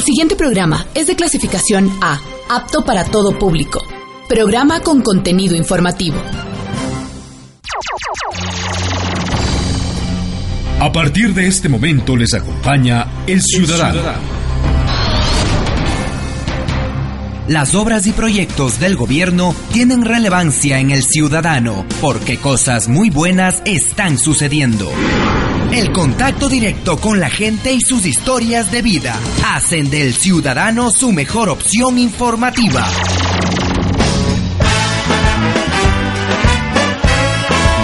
El siguiente programa es de clasificación A, apto para todo público. Programa con contenido informativo. A partir de este momento les acompaña El Ciudadano. Las obras y proyectos del gobierno tienen relevancia en el ciudadano porque cosas muy buenas están sucediendo. El contacto directo con la gente y sus historias de vida hacen del ciudadano su mejor opción informativa.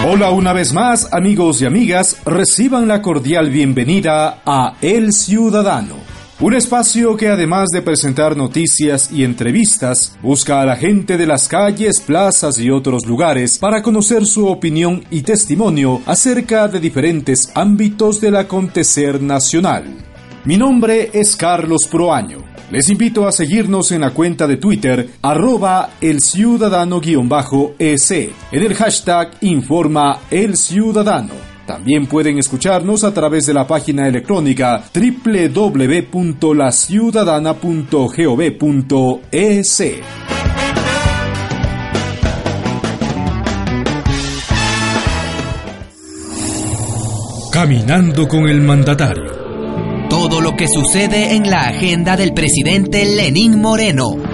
Hola una vez más, amigos y amigas, reciban la cordial bienvenida a El Ciudadano. Un espacio que además de presentar noticias y entrevistas, busca a la gente de las calles, plazas y otros lugares para conocer su opinión y testimonio acerca de diferentes ámbitos del acontecer nacional. Mi nombre es Carlos Proaño. Les invito a seguirnos en la cuenta de Twitter arroba el ciudadano-es en el hashtag Informa el Ciudadano. También pueden escucharnos a través de la página electrónica www.laciudadana.gov.es. Caminando con el mandatario. Todo lo que sucede en la agenda del presidente Lenín Moreno.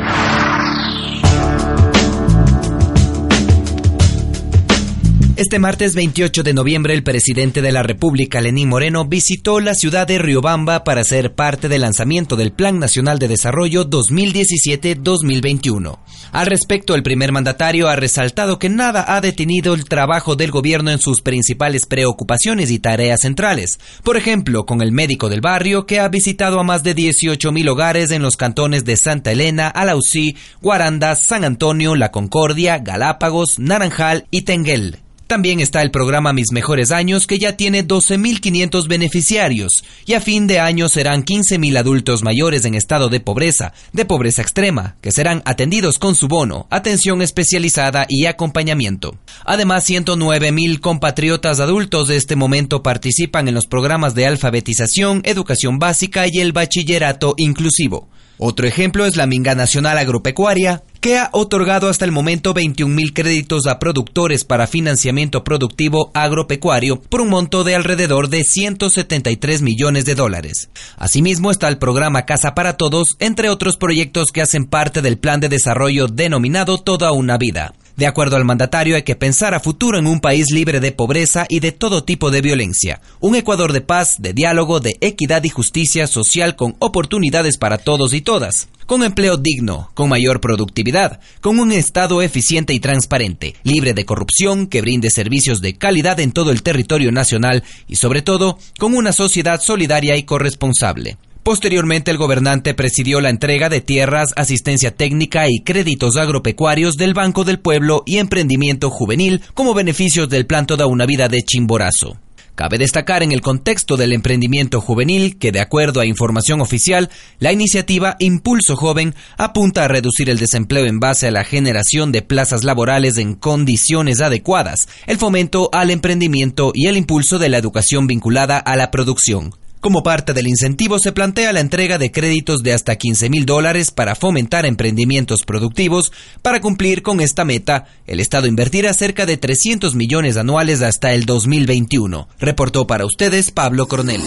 Este martes 28 de noviembre, el presidente de la República, Lenín Moreno, visitó la ciudad de Riobamba para ser parte del lanzamiento del Plan Nacional de Desarrollo 2017-2021. Al respecto, el primer mandatario ha resaltado que nada ha detenido el trabajo del gobierno en sus principales preocupaciones y tareas centrales. Por ejemplo, con el médico del barrio, que ha visitado a más de 18 mil hogares en los cantones de Santa Elena, Alausí, Guaranda, San Antonio, La Concordia, Galápagos, Naranjal y Tenguel. También está el programa Mis Mejores Años, que ya tiene 12.500 beneficiarios, y a fin de año serán 15.000 adultos mayores en estado de pobreza, de pobreza extrema, que serán atendidos con su bono, atención especializada y acompañamiento. Además, 109.000 compatriotas adultos de este momento participan en los programas de alfabetización, educación básica y el bachillerato inclusivo. Otro ejemplo es la Minga Nacional Agropecuaria, que ha otorgado hasta el momento 21 mil créditos a productores para financiamiento productivo agropecuario por un monto de alrededor de 173 millones de dólares. Asimismo está el programa Casa para Todos, entre otros proyectos que hacen parte del plan de desarrollo denominado Toda una Vida. De acuerdo al mandatario, hay que pensar a futuro en un país libre de pobreza y de todo tipo de violencia. Un Ecuador de paz, de diálogo, de equidad y justicia social con oportunidades para todos y todas. Con empleo digno, con mayor productividad, con un Estado eficiente y transparente, libre de corrupción, que brinde servicios de calidad en todo el territorio nacional y sobre todo, con una sociedad solidaria y corresponsable. Posteriormente, el gobernante presidió la entrega de tierras, asistencia técnica y créditos agropecuarios del Banco del Pueblo y Emprendimiento Juvenil como beneficios del Plan Toda una Vida de Chimborazo. Cabe destacar en el contexto del emprendimiento juvenil que, de acuerdo a información oficial, la iniciativa Impulso Joven apunta a reducir el desempleo en base a la generación de plazas laborales en condiciones adecuadas, el fomento al emprendimiento y el impulso de la educación vinculada a la producción. Como parte del incentivo se plantea la entrega de créditos de hasta 15 mil dólares para fomentar emprendimientos productivos. Para cumplir con esta meta, el Estado invertirá cerca de 300 millones anuales hasta el 2021. Reportó para ustedes Pablo Coronel.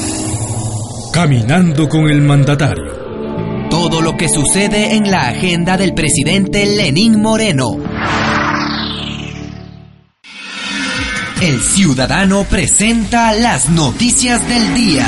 Caminando con el mandatario. Todo lo que sucede en la agenda del presidente Lenín Moreno. El ciudadano presenta las noticias del día.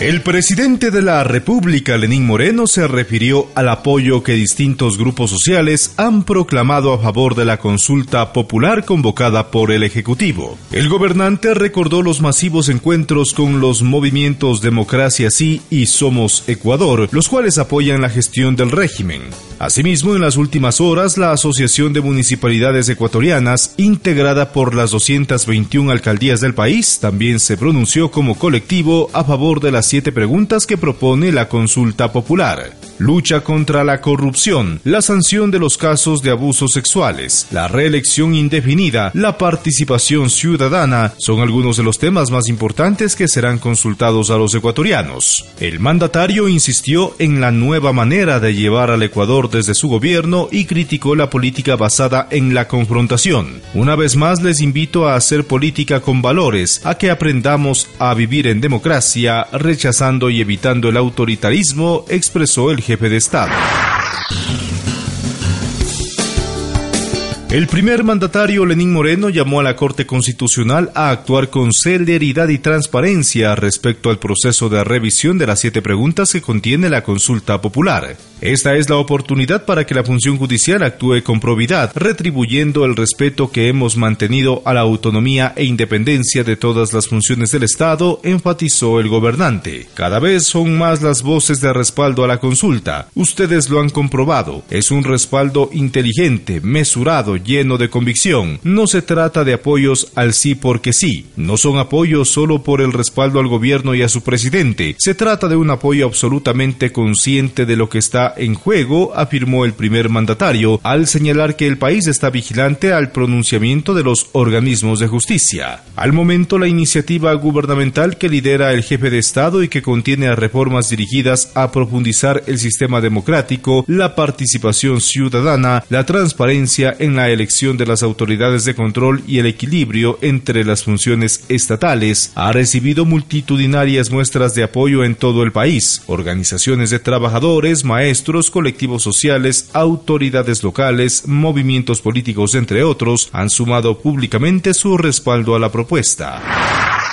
El presidente de la República, Lenín Moreno, se refirió al apoyo que distintos grupos sociales han proclamado a favor de la consulta popular convocada por el Ejecutivo. El gobernante recordó los masivos encuentros con los movimientos Democracia Sí y Somos Ecuador, los cuales apoyan la gestión del régimen. Asimismo, en las últimas horas, la Asociación de Municipalidades Ecuatorianas, integrada por las 221 alcaldías del país, también se pronunció como colectivo a favor de las siete preguntas que propone la consulta popular. Lucha contra la corrupción, la sanción de los casos de abusos sexuales, la reelección indefinida, la participación ciudadana son algunos de los temas más importantes que serán consultados a los ecuatorianos. El mandatario insistió en la nueva manera de llevar al Ecuador desde su gobierno y criticó la política basada en la confrontación. Una vez más les invito a hacer política con valores, a que aprendamos a vivir en democracia, rechazando y evitando el autoritarismo, expresó el jefe de Estado. El primer mandatario Lenín Moreno llamó a la Corte Constitucional a actuar con celeridad y transparencia respecto al proceso de revisión de las siete preguntas que contiene la consulta popular. Esta es la oportunidad para que la función judicial actúe con probidad, retribuyendo el respeto que hemos mantenido a la autonomía e independencia de todas las funciones del Estado, enfatizó el gobernante. Cada vez son más las voces de respaldo a la consulta. Ustedes lo han comprobado. Es un respaldo inteligente, mesurado, lleno de convicción. No se trata de apoyos al sí porque sí. No son apoyos solo por el respaldo al gobierno y a su presidente. Se trata de un apoyo absolutamente consciente de lo que está en juego, afirmó el primer mandatario, al señalar que el país está vigilante al pronunciamiento de los organismos de justicia. Al momento, la iniciativa gubernamental que lidera el jefe de Estado y que contiene reformas dirigidas a profundizar el sistema democrático, la participación ciudadana, la transparencia en la elección de las autoridades de control y el equilibrio entre las funciones estatales, ha recibido multitudinarias muestras de apoyo en todo el país. Organizaciones de trabajadores, maestros, colectivos sociales, autoridades locales, movimientos políticos, entre otros, han sumado públicamente su respaldo a la propuesta.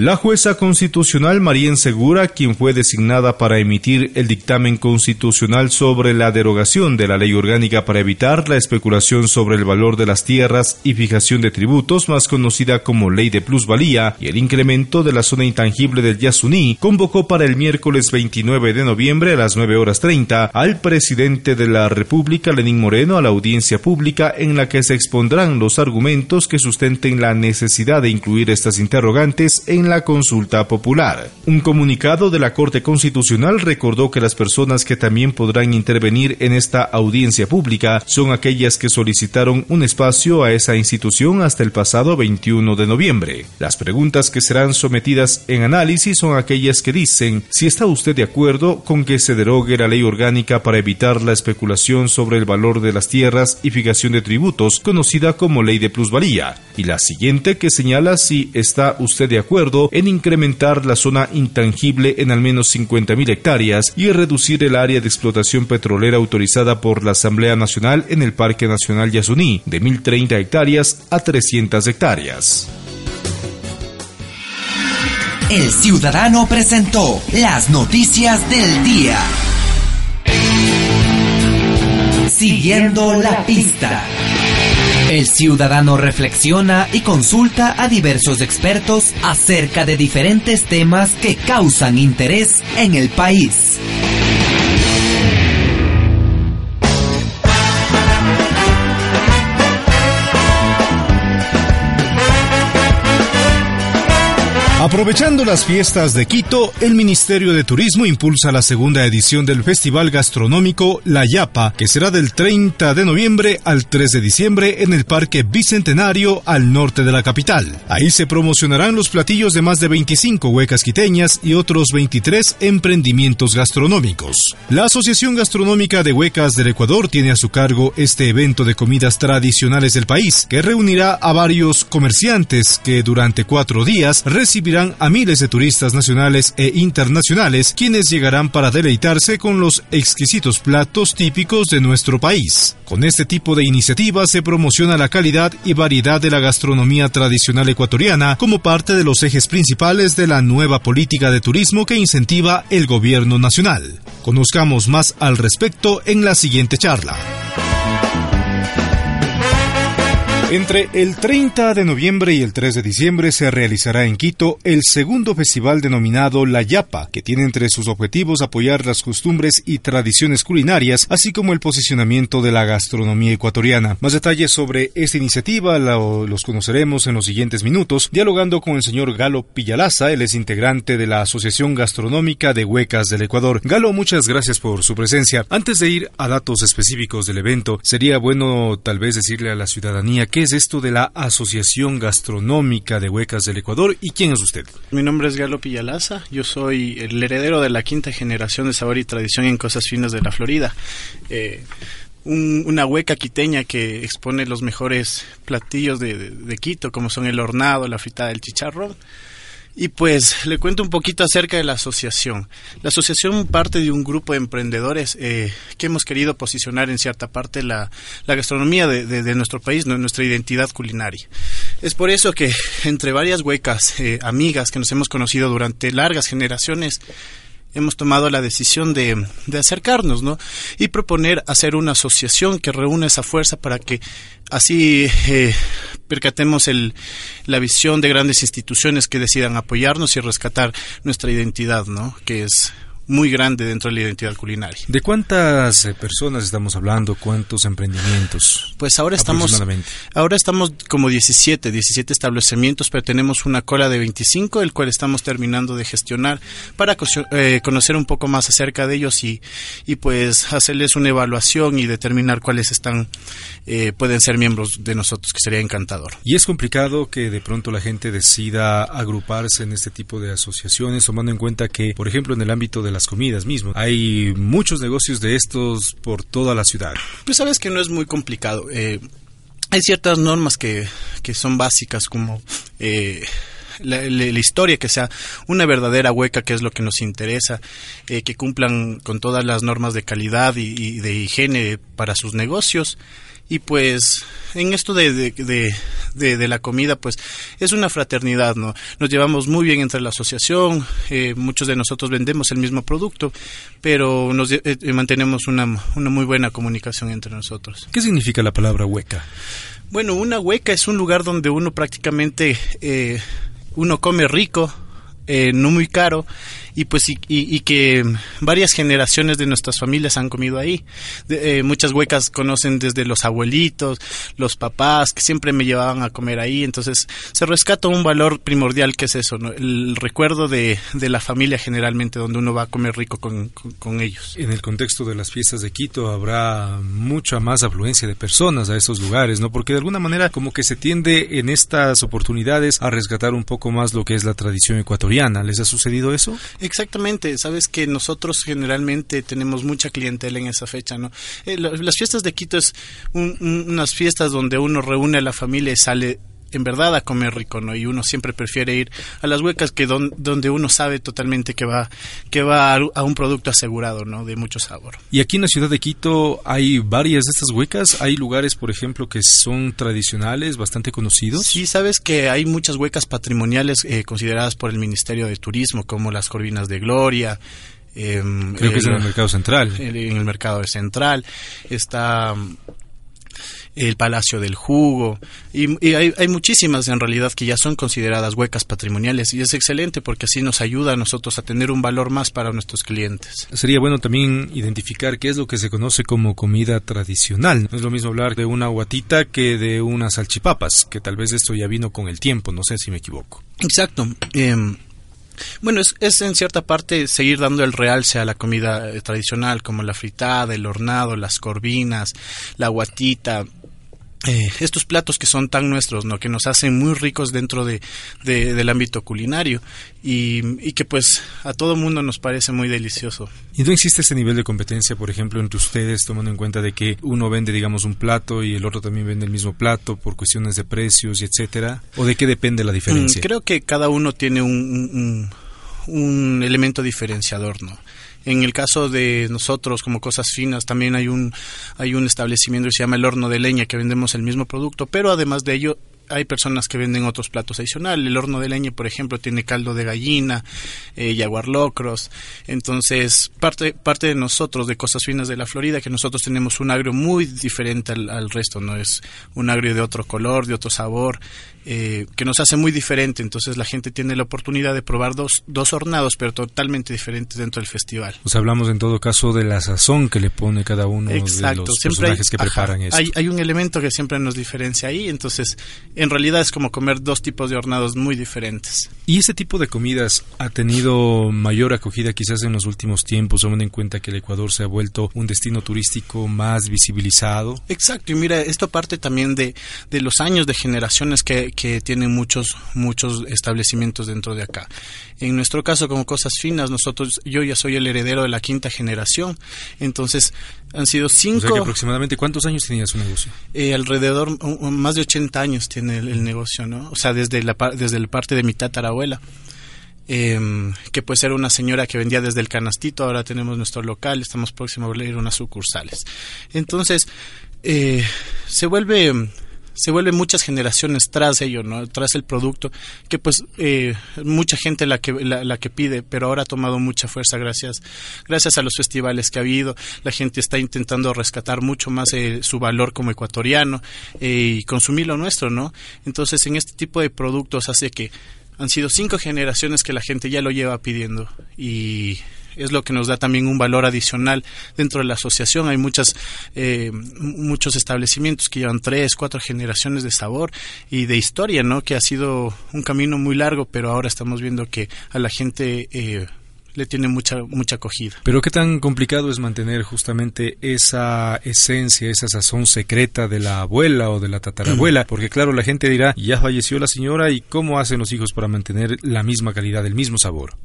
La jueza constitucional Marien Segura, quien fue designada para emitir el dictamen constitucional sobre la derogación de la ley orgánica para evitar la especulación sobre el valor de las tierras y fijación de tributos, más conocida como ley de plusvalía, y el incremento de la zona intangible del Yasuní, convocó para el miércoles 29 de noviembre a las 9 horas 30 al presidente de la República, Lenín Moreno, a la audiencia pública en la que se expondrán los argumentos que sustenten la necesidad de incluir estas interrogantes en la consulta popular. Un comunicado de la Corte Constitucional recordó que las personas que también podrán intervenir en esta audiencia pública son aquellas que solicitaron un espacio a esa institución hasta el pasado 21 de noviembre. Las preguntas que serán sometidas en análisis son aquellas que dicen si está usted de acuerdo con que se derogue la ley orgánica para evitar la especulación sobre el valor de las tierras y fijación de tributos, conocida como ley de plusvalía, y la siguiente que señala si está usted de acuerdo en incrementar la zona intangible en al menos 50.000 hectáreas y reducir el área de explotación petrolera autorizada por la Asamblea Nacional en el Parque Nacional Yasuní de 1.030 hectáreas a 300 hectáreas. El ciudadano presentó las noticias del día. Siguiendo la pista. El ciudadano reflexiona y consulta a diversos expertos acerca de diferentes temas que causan interés en el país. Aprovechando las fiestas de Quito, el Ministerio de Turismo impulsa la segunda edición del Festival Gastronómico La Yapa, que será del 30 de noviembre al 3 de diciembre en el Parque Bicentenario al norte de la capital. Ahí se promocionarán los platillos de más de 25 huecas quiteñas y otros 23 emprendimientos gastronómicos. La Asociación Gastronómica de Huecas del Ecuador tiene a su cargo este evento de comidas tradicionales del país, que reunirá a varios comerciantes que durante cuatro días recibirán a miles de turistas nacionales e internacionales, quienes llegarán para deleitarse con los exquisitos platos típicos de nuestro país. Con este tipo de iniciativas se promociona la calidad y variedad de la gastronomía tradicional ecuatoriana como parte de los ejes principales de la nueva política de turismo que incentiva el gobierno nacional. Conozcamos más al respecto en la siguiente charla. Entre el 30 de noviembre y el 3 de diciembre se realizará en Quito el segundo festival denominado La Yapa, que tiene entre sus objetivos apoyar las costumbres y tradiciones culinarias, así como el posicionamiento de la gastronomía ecuatoriana. Más detalles sobre esta iniciativa los conoceremos en los siguientes minutos, dialogando con el señor Galo Pillalaza, él es integrante de la Asociación Gastronómica de Huecas del Ecuador. Galo, muchas gracias por su presencia. Antes de ir a datos específicos del evento, sería bueno tal vez decirle a la ciudadanía que es esto de la Asociación Gastronómica de Huecas del Ecuador y quién es usted? Mi nombre es Galo Pillalaza, yo soy el heredero de la quinta generación de sabor y tradición en cosas finas de la Florida. Eh, una hueca quiteña que expone los mejores platillos de, de, Quito, como son el hornado, la fritada del chicharrón y pues le cuento un poquito acerca de la asociación. La asociación parte de un grupo de emprendedores eh, que hemos querido posicionar en cierta parte la, gastronomía de, de, nuestro país, nuestra identidad culinaria. Es por eso que entre varias huecas, eh, amigas que nos hemos conocido durante largas generaciones, hemos tomado la decisión de, de, acercarnos, ¿no? Y proponer hacer una asociación que reúna esa fuerza para que así eh, percatemos el, la visión de grandes instituciones que decidan apoyarnos y rescatar nuestra identidad, ¿no? Que es muy grande dentro de la identidad culinaria. ¿De cuántas eh, personas estamos hablando? ¿Cuántos emprendimientos? Pues ahora estamos ahora estamos como 17, 17 establecimientos, pero tenemos una cola de 25, el cual estamos terminando de gestionar para eh, conocer un poco más acerca de ellos y, y pues hacerles una evaluación y determinar cuáles están eh, pueden ser miembros de nosotros, que sería encantador. Y es complicado que de pronto la gente decida agruparse en este tipo de asociaciones, tomando en cuenta que, por ejemplo, en el ámbito de la comidas mismo. Hay muchos negocios de estos por toda la ciudad. Pues sabes que no es muy complicado. Eh, hay ciertas normas que, que son básicas como... Eh, la, historia, que sea una verdadera hueca, que es lo que nos interesa, eh, que cumplan con todas las normas de calidad y de higiene para sus negocios y pues en esto de, de, de, la comida pues es una fraternidad no nos llevamos muy bien entre la asociación eh, muchos de nosotros vendemos el mismo producto pero nos eh, eh, mantenemos una, una muy buena comunicación entre nosotros. Qué significa la palabra hueca bueno una hueca es un lugar donde uno prácticamente uno come rico no muy caro y pues y, que varias generaciones de nuestras familias han comido ahí. Eh, muchas huecas conocen desde los abuelitos, los papás que siempre me llevaban a comer ahí, entonces se rescata un valor primordial que es eso, el recuerdo de, de, la familia generalmente donde uno va a comer rico con, con, ellos. En el contexto de las fiestas de Quito habrá mucha más afluencia de personas a esos lugares, ¿no? Porque de alguna manera como que se tiende en estas oportunidades a rescatar un poco más lo que es la tradición ecuatoriana. ¿Les ha sucedido eso? Exactamente, sabes que nosotros generalmente tenemos mucha clientela en esa fecha, ¿no? Eh, las fiestas de Quito es unas fiestas donde uno reúne a la familia y sale en verdad a comer rico, ¿no? Y uno siempre prefiere ir a las huecas que donde uno sabe totalmente que va que va a, un producto asegurado, ¿no? De mucho sabor. Y aquí en la ciudad de Quito hay varias de estas huecas, hay lugares, por ejemplo, que son tradicionales, bastante conocidos. Sí, sabes que hay muchas huecas patrimoniales eh, consideradas por el Ministerio de Turismo, como las Corvinas de Gloria, em, Creo que es en el mercado central. En el mercado central. Está el Palacio del Jugo, y, hay, hay, muchísimas en realidad que ya son consideradas huecas patrimoniales y es excelente porque así nos ayuda a nosotros a tener un valor más para nuestros clientes. Sería bueno también identificar qué es lo que se conoce como comida tradicional. No es lo mismo hablar de una guatita que de unas salchipapas, que tal vez esto ya vino con el tiempo, no sé si me equivoco. Exacto. Em, bueno, es, es, en cierta parte seguir dando el realce a la comida eh, tradicional, como la fritada, el hornado, las corvinas, la guatita, eh, estos platos que son tan nuestros, ¿no? que nos hacen muy ricos dentro de, del ámbito culinario y, que pues a todo mundo nos parece muy delicioso. ¿Y no existe ese nivel de competencia, por ejemplo, entre ustedes, tomando en cuenta de que uno vende, digamos, un plato y el otro también vende el mismo plato por cuestiones de precios y etcétera? ¿O de qué depende la diferencia? Mm, creo que cada uno tiene un, un elemento diferenciador, ¿no? En el caso de nosotros como cosas finas también hay un hay un establecimiento que se llama el horno de leña que vendemos el mismo producto, pero además de ello hay personas que venden otros platos adicionales. El horno de leña, por ejemplo, tiene caldo de gallina, eh, jaguar locros. Entonces, parte, parte de nosotros, de Cosas Finas de la Florida, que nosotros tenemos un agrio muy diferente al, resto, ¿no? Es un agrio de otro color, de otro sabor, eh, que nos hace muy diferente. Entonces, la gente tiene la oportunidad de probar dos, dos hornados, pero totalmente diferentes dentro del festival. Pues hablamos en todo caso de la sazón que le pone cada uno de los personajes que preparan esto. Hay, hay un elemento que siempre nos diferencia ahí, entonces en realidad es como comer dos tipos de hornados muy diferentes. ¿Y ese tipo de comidas ha tenido mayor acogida quizás en los últimos tiempos, tomando en cuenta que el Ecuador se ha vuelto un destino turístico más visibilizado? Exacto, y mira, esto parte también de, de los años de generaciones que, que tienen muchos, muchos establecimientos dentro de acá. En nuestro caso, como cosas finas, nosotros, yo ya soy el heredero de la quinta generación, entonces han sido cinco. aproximadamente, ¿cuántos años tenía su negocio? Eh, alrededor, más de 80 años tiene el, negocio, ¿no? O sea, desde la, desde la parte de mi tatarabuela. Eh, que pues era una señora que vendía desde el canastito, ahora tenemos nuestro local, estamos próximos a abrir unas sucursales. Entonces, eh, se vuelve se vuelven muchas generaciones tras ello, ¿no? Tras el producto, que pues eh, mucha gente la que, la, que pide, pero ahora ha tomado mucha fuerza gracias, gracias a los festivales que ha habido. La gente está intentando rescatar mucho más eh, su valor como ecuatoriano eh, y consumir lo nuestro, ¿no? Entonces, en este tipo de productos hace que han sido cinco generaciones que la gente ya lo lleva pidiendo y es lo que nos da también un valor adicional dentro de la asociación. Hay muchas, eh, muchos establecimientos que llevan tres, cuatro generaciones de sabor y de historia, ¿no? Que ha sido un camino muy largo, pero ahora estamos viendo que a la gente eh, le tiene mucha mucha acogida. Pero qué tan complicado es mantener justamente esa esencia, esa sazón secreta de la abuela o de la tatarabuela, porque claro, la gente dirá, ya falleció la señora y cómo hacen los hijos para mantener la misma calidad, el mismo sabor.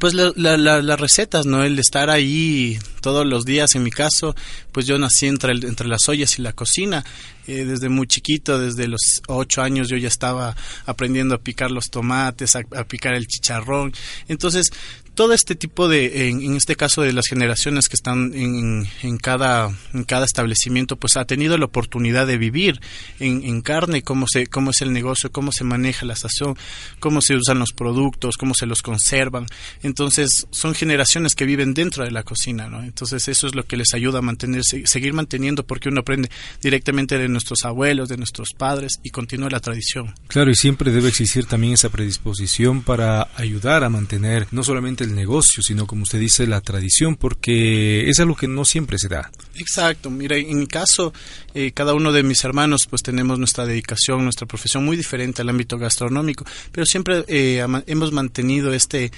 Pues las recetas, ¿no? El estar ahí todos los días, en mi caso, pues yo nací entre, entre las ollas y la cocina. Eh, desde muy chiquito, desde los ocho años yo ya estaba aprendiendo a picar los tomates, a, a picar el chicharrón. Entonces, todo este tipo de, en, este caso de las generaciones que están en, en, cada, en cada establecimiento, pues ha tenido la oportunidad de vivir en, en, carne cómo, se, cómo es el negocio, cómo se maneja la sazón, cómo se usan los productos, cómo se los conservan. Entonces, son generaciones que viven dentro de la cocina, ¿no? Entonces, eso es lo que les ayuda a mantenerse, seguir manteniendo, porque uno aprende directamente de nuestros abuelos, de nuestros padres y continúa la tradición. Claro, y siempre debe existir también esa predisposición para ayudar a mantener no solamente el negocio, sino como usted dice, la tradición, porque es algo que no siempre se da. Exacto, mira, en mi caso, eh, cada uno de mis hermanos pues tenemos nuestra dedicación, nuestra profesión muy diferente al ámbito gastronómico, pero siempre eh, hemos mantenido este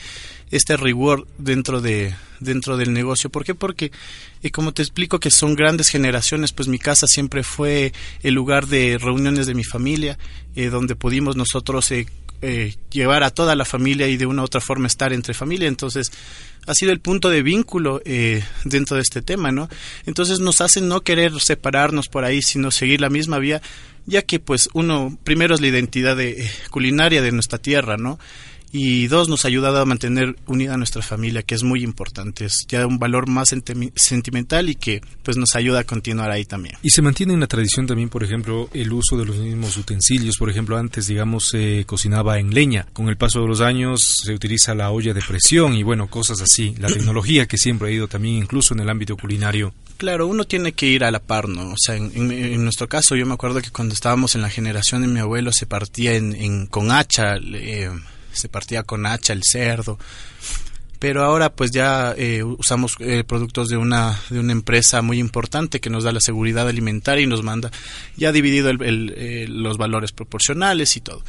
este rigor dentro de dentro del negocio. ¿Por qué? Porque y como te explico que son grandes generaciones, pues mi casa siempre fue el lugar de reuniones de mi familia, eh, donde pudimos nosotros eh, llevar a toda la familia y de una u otra forma estar entre familia. Entonces, ha sido el punto de vínculo eh, dentro de este tema, ¿no? Entonces nos hace no querer separarnos por ahí, sino seguir la misma vía, ya que pues uno, primero es la identidad de, eh, culinaria de nuestra tierra, ¿no? Y dos nos ha ayudado a mantener unida nuestra familia que es muy importante. Es ya un valor más sentimental y que pues nos ayuda a continuar ahí también. Y se mantiene en la tradición también por ejemplo el uso de los mismos utensilios. Por ejemplo antes digamos se cocinaba en leña. Con el paso de los años se utiliza la olla de presión y bueno cosas así. La tecnología que siempre ha ido también incluso en el ámbito culinario. Claro, uno tiene que ir a la par, ¿no? O sea, en, nuestro caso, yo me acuerdo que cuando estábamos en la generación de mi abuelo se partía en, con hacha, eh, se partía con hacha el cerdo. Pero ahora pues ya eh, usamos eh, productos de una, de una empresa muy importante que nos da la seguridad alimentaria y nos manda ya dividido el, eh, los valores proporcionales y todo.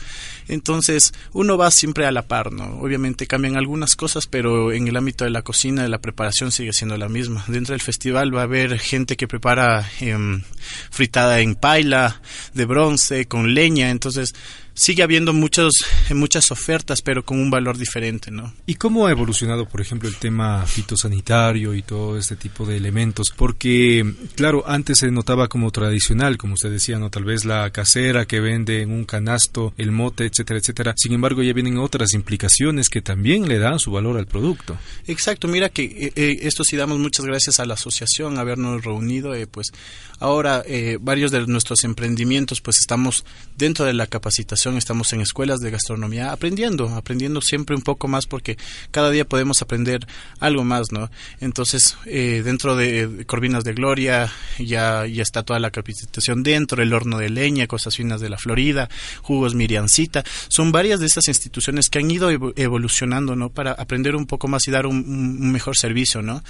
Entonces, uno va siempre a la par, ¿no? Obviamente cambian algunas cosas, pero en el ámbito de la cocina, de la preparación sigue siendo la misma. Dentro del festival va a haber gente que prepara em, fritada en paila, de bronce, con leña, entonces sigue habiendo muchos, muchas ofertas, pero con un valor diferente, ¿no? ¿Y cómo ha evolucionado, por ejemplo, el tema fitosanitario y todo este tipo de elementos? Porque, claro, antes se notaba como tradicional, como usted decía, ¿no? Tal vez la casera que vende en un canasto, el mote, etcétera, etcétera. Sin embargo, ya vienen otras implicaciones que también le dan su valor al producto. Exacto, mira que eh, eh, esto sí damos muchas gracias a la asociación, habernos reunido, eh, pues ahora varios de nuestros emprendimientos, pues estamos dentro de la capacitación estamos en escuelas de gastronomía aprendiendo, aprendiendo siempre un poco más porque cada día podemos aprender algo más, ¿no? Entonces, eh, dentro de Corvinas de Gloria ya, ya está toda la capacitación dentro, el horno de leña, cosas finas de la Florida, jugos Miriancita, son varias de estas instituciones que han ido evolucionando, ¿no? Para aprender un poco más y dar un, un mejor servicio, ¿no?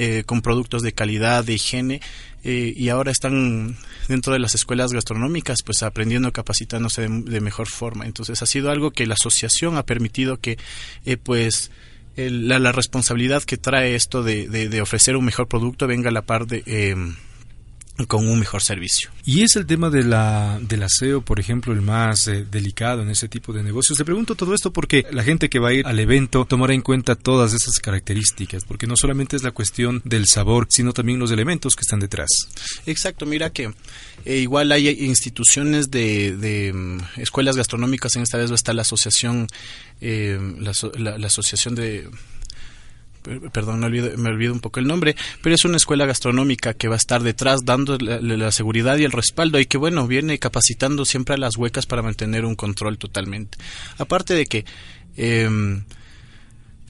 Eh, con productos de calidad, de higiene, eh, y ahora están dentro de las escuelas gastronómicas, pues aprendiendo, capacitándose de, mejor forma. Entonces ha sido algo que la asociación ha permitido que, eh, pues, la, responsabilidad que trae esto de, de, ofrecer un mejor producto venga a la par de con un mejor servicio. Y es el tema de la, del aseo, por ejemplo, el más eh, delicado en ese tipo de negocios. Te pregunto todo esto porque la gente que va a ir al evento tomará en cuenta todas esas características, porque no solamente es la cuestión del sabor, sino también los elementos que están detrás. Exacto, mira que eh, igual hay instituciones de, de mm, escuelas gastronómicas, en esta vez va a estar la asociación, eh, la asociación de perdón, me olvido, me olvido un poco el nombre, pero es una escuela gastronómica que va a estar detrás dando la, seguridad y el respaldo y que bueno, viene capacitando siempre a las huecas para mantener un control totalmente. Aparte de que eh,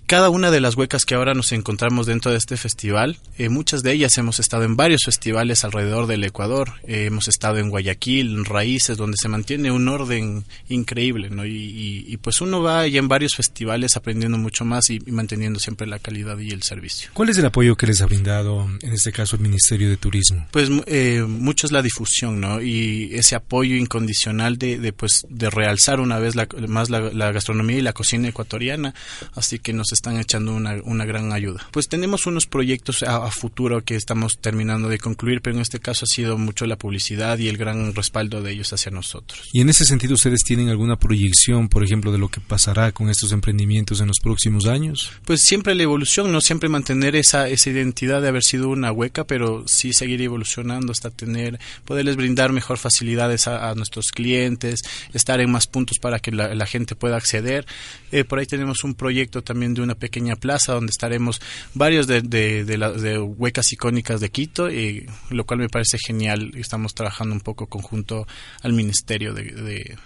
cada una de las huecas que ahora nos encontramos dentro de este festival, eh, muchas de ellas hemos estado en varios festivales alrededor del Ecuador, eh, hemos estado en Guayaquil, en Raíces, donde se mantiene un orden increíble, ¿no? Y, pues uno va ya en varios festivales aprendiendo mucho más y, manteniendo siempre la calidad y el servicio. ¿Cuál es el apoyo que les ha brindado, en este caso, el Ministerio de Turismo? Pues eh, mucho es la difusión, ¿no? Y ese apoyo incondicional de, de pues, de realzar una vez más la, la gastronomía y la cocina ecuatoriana, así que nos están echando una, una gran ayuda. Pues tenemos unos proyectos a, futuro que estamos terminando de concluir, pero en este caso ha sido mucho la publicidad y el gran respaldo de ellos hacia nosotros. ¿Y en ese sentido ustedes tienen alguna proyección, por ejemplo, de lo que pasará con estos emprendimientos en los próximos años? Pues siempre la evolución, no siempre mantener esa, esa identidad de haber sido una hueca, pero sí seguir evolucionando hasta tener, poderles brindar mejor facilidades a, nuestros clientes, estar en más puntos para que la, gente pueda acceder. Eh, por ahí tenemos un proyecto también de una pequeña plaza donde estaremos varios de, de, de, huecas icónicas de Quito, y, lo cual me parece genial. Estamos trabajando un poco conjunto al Ministerio de,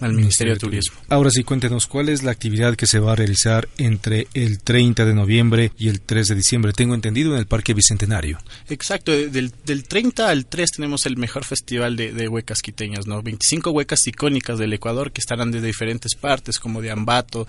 al Ministerio, de Turismo. Ahora sí, cuéntenos cuál es la actividad que se va a realizar entre el 30 de noviembre y el 3 de diciembre. Tengo entendido en el Parque Bicentenario. Exacto, del, del 30 al 3 tenemos el mejor festival de, huecas quiteñas, ¿no? 25 huecas icónicas del Ecuador que estarán de diferentes partes, como de Ambato,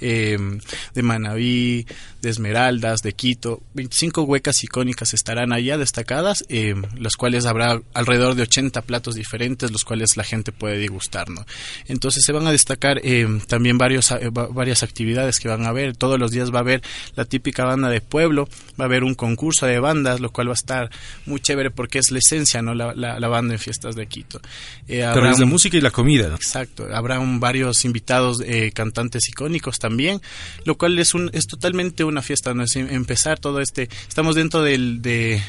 em, de Manabí, de Esmeraldas, de Quito. 25 huecas icónicas estarán allá destacadas, em, las cuales habrá alrededor de 80 platos diferentes, los cuales la gente puede degustar, ¿no? Entonces se van a destacar eh, también varios, eh, varias actividades que van a haber. Todos los días va a haber la típica banda de pueblo, va a haber un concurso de bandas, lo cual va a estar muy chévere porque es la esencia, ¿no? La, la, banda en fiestas de Quito. Eh, habrá la música y la comida. Exacto. Habrá varios invitados, eh, cantantes icónicos también, lo cual es, un, es totalmente una fiesta, ¿no? Es empezar todo este... Estamos dentro del... De,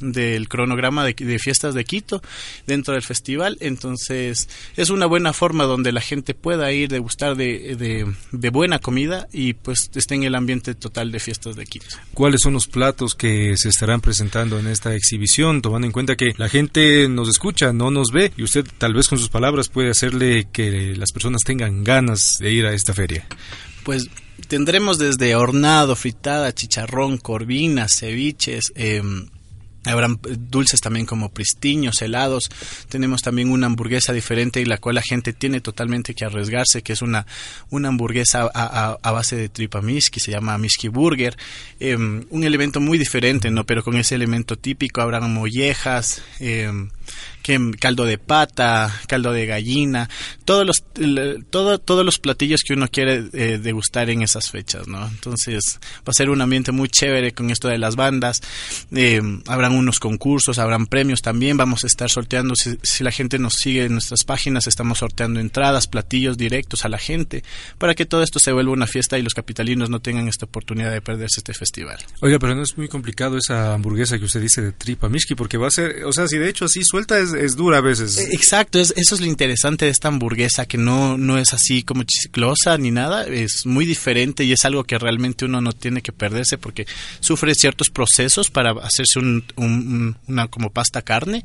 del cronograma de, fiestas de Quito dentro del festival. Entonces es una buena forma donde la gente pueda ir, degustar de, de, de buena comida y pues esté en el ambiente total de fiestas de Quito. ¿Cuáles son los platos que se estarán presentando en esta exhibición? Tomando en cuenta que la gente nos escucha, no nos ve y usted tal vez con sus palabras puede hacerle que las personas tengan ganas de ir a esta feria. Pues tendremos desde hornado, fritada, chicharrón, corvinas, ceviches, eh, Habrán dulces también como pristiños, helados. Tenemos también una hamburguesa diferente y la cual la gente tiene totalmente que arriesgarse, que es una, una hamburguesa a, base de tripa miski, se llama miski burger. Em, un elemento muy diferente, ¿no? Pero con ese elemento típico habrán mollejas, em, que caldo de pata, caldo de gallina, todos los todo, todos los platillos que uno quiere eh, degustar en esas fechas, ¿no? Entonces va a ser un ambiente muy chévere con esto de las bandas. Eh, habrán unos concursos, habrán premios también. Vamos a estar sorteando si, si la gente nos sigue en nuestras páginas, estamos sorteando entradas, platillos directos a la gente para que todo esto se vuelva una fiesta y los capitalinos no tengan esta oportunidad de perderse este festival. Oiga, pero no es muy complicado esa hamburguesa que usted dice de tripa mishki, porque va a ser, o sea, si de hecho así suelta es, dura a veces. Eh, exacto, es, eso es lo interesante de esta hamburguesa, que no, no es así como chiclosa ni nada, es muy diferente y es algo que realmente uno no tiene que perderse porque sufre ciertos procesos para hacerse un, una como pasta carne,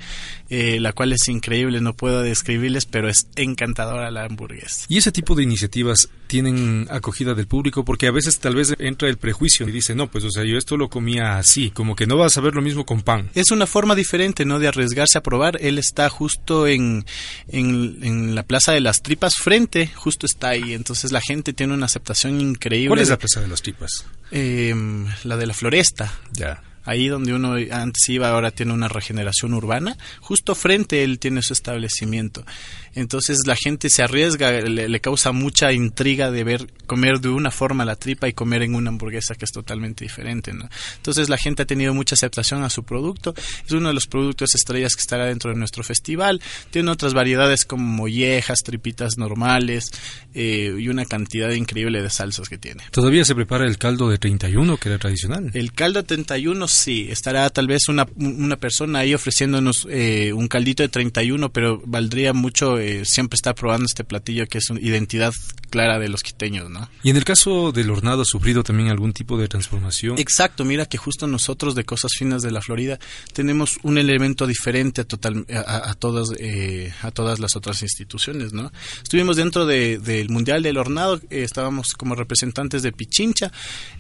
eh, la cual es increíble, no puedo describirles, pero es encantadora la hamburguesa. Y ese tipo de iniciativas tienen acogida del público porque a veces tal vez entra el prejuicio y dice, no, pues o sea, yo esto lo comía así, como que no vas a ver lo mismo con pan. Es una forma diferente, ¿no? De arriesgarse a probar. Él está justo en, en, la Plaza de las Tripas, frente, justo está ahí. Entonces la gente tiene una aceptación increíble. ¿Cuál es la Plaza de las Tripas? Em, la de la Floresta. Ya ahí donde uno antes iba, ahora tiene una regeneración urbana, justo frente él tiene su establecimiento. Entonces la gente se arriesga, le, causa mucha intriga de ver comer de una forma la tripa y comer en una hamburguesa que es totalmente diferente. ¿no? Entonces la gente ha tenido mucha aceptación a su producto. Es uno de los productos estrellas que estará dentro de nuestro festival. Tiene otras variedades como mollejas, tripitas normales eh, y una cantidad increíble de salsas que tiene. ¿Todavía se prepara el caldo de 31 que era tradicional? El caldo de 31 sí. Estará tal vez una, una persona ahí ofreciéndonos eh, un caldito de 31, pero valdría mucho eh, siempre estar probando este platillo que es una identidad clara de los quiteños, ¿no? Y en el caso del hornado ha sufrido también algún tipo de transformación. Exacto, mira que justo nosotros de Cosas Finas de la Florida tenemos un elemento diferente a, total, a, todas, eh, a todas las otras instituciones, ¿no? Estuvimos dentro del Mundial del Hornado, eh, estábamos como representantes de Pichincha,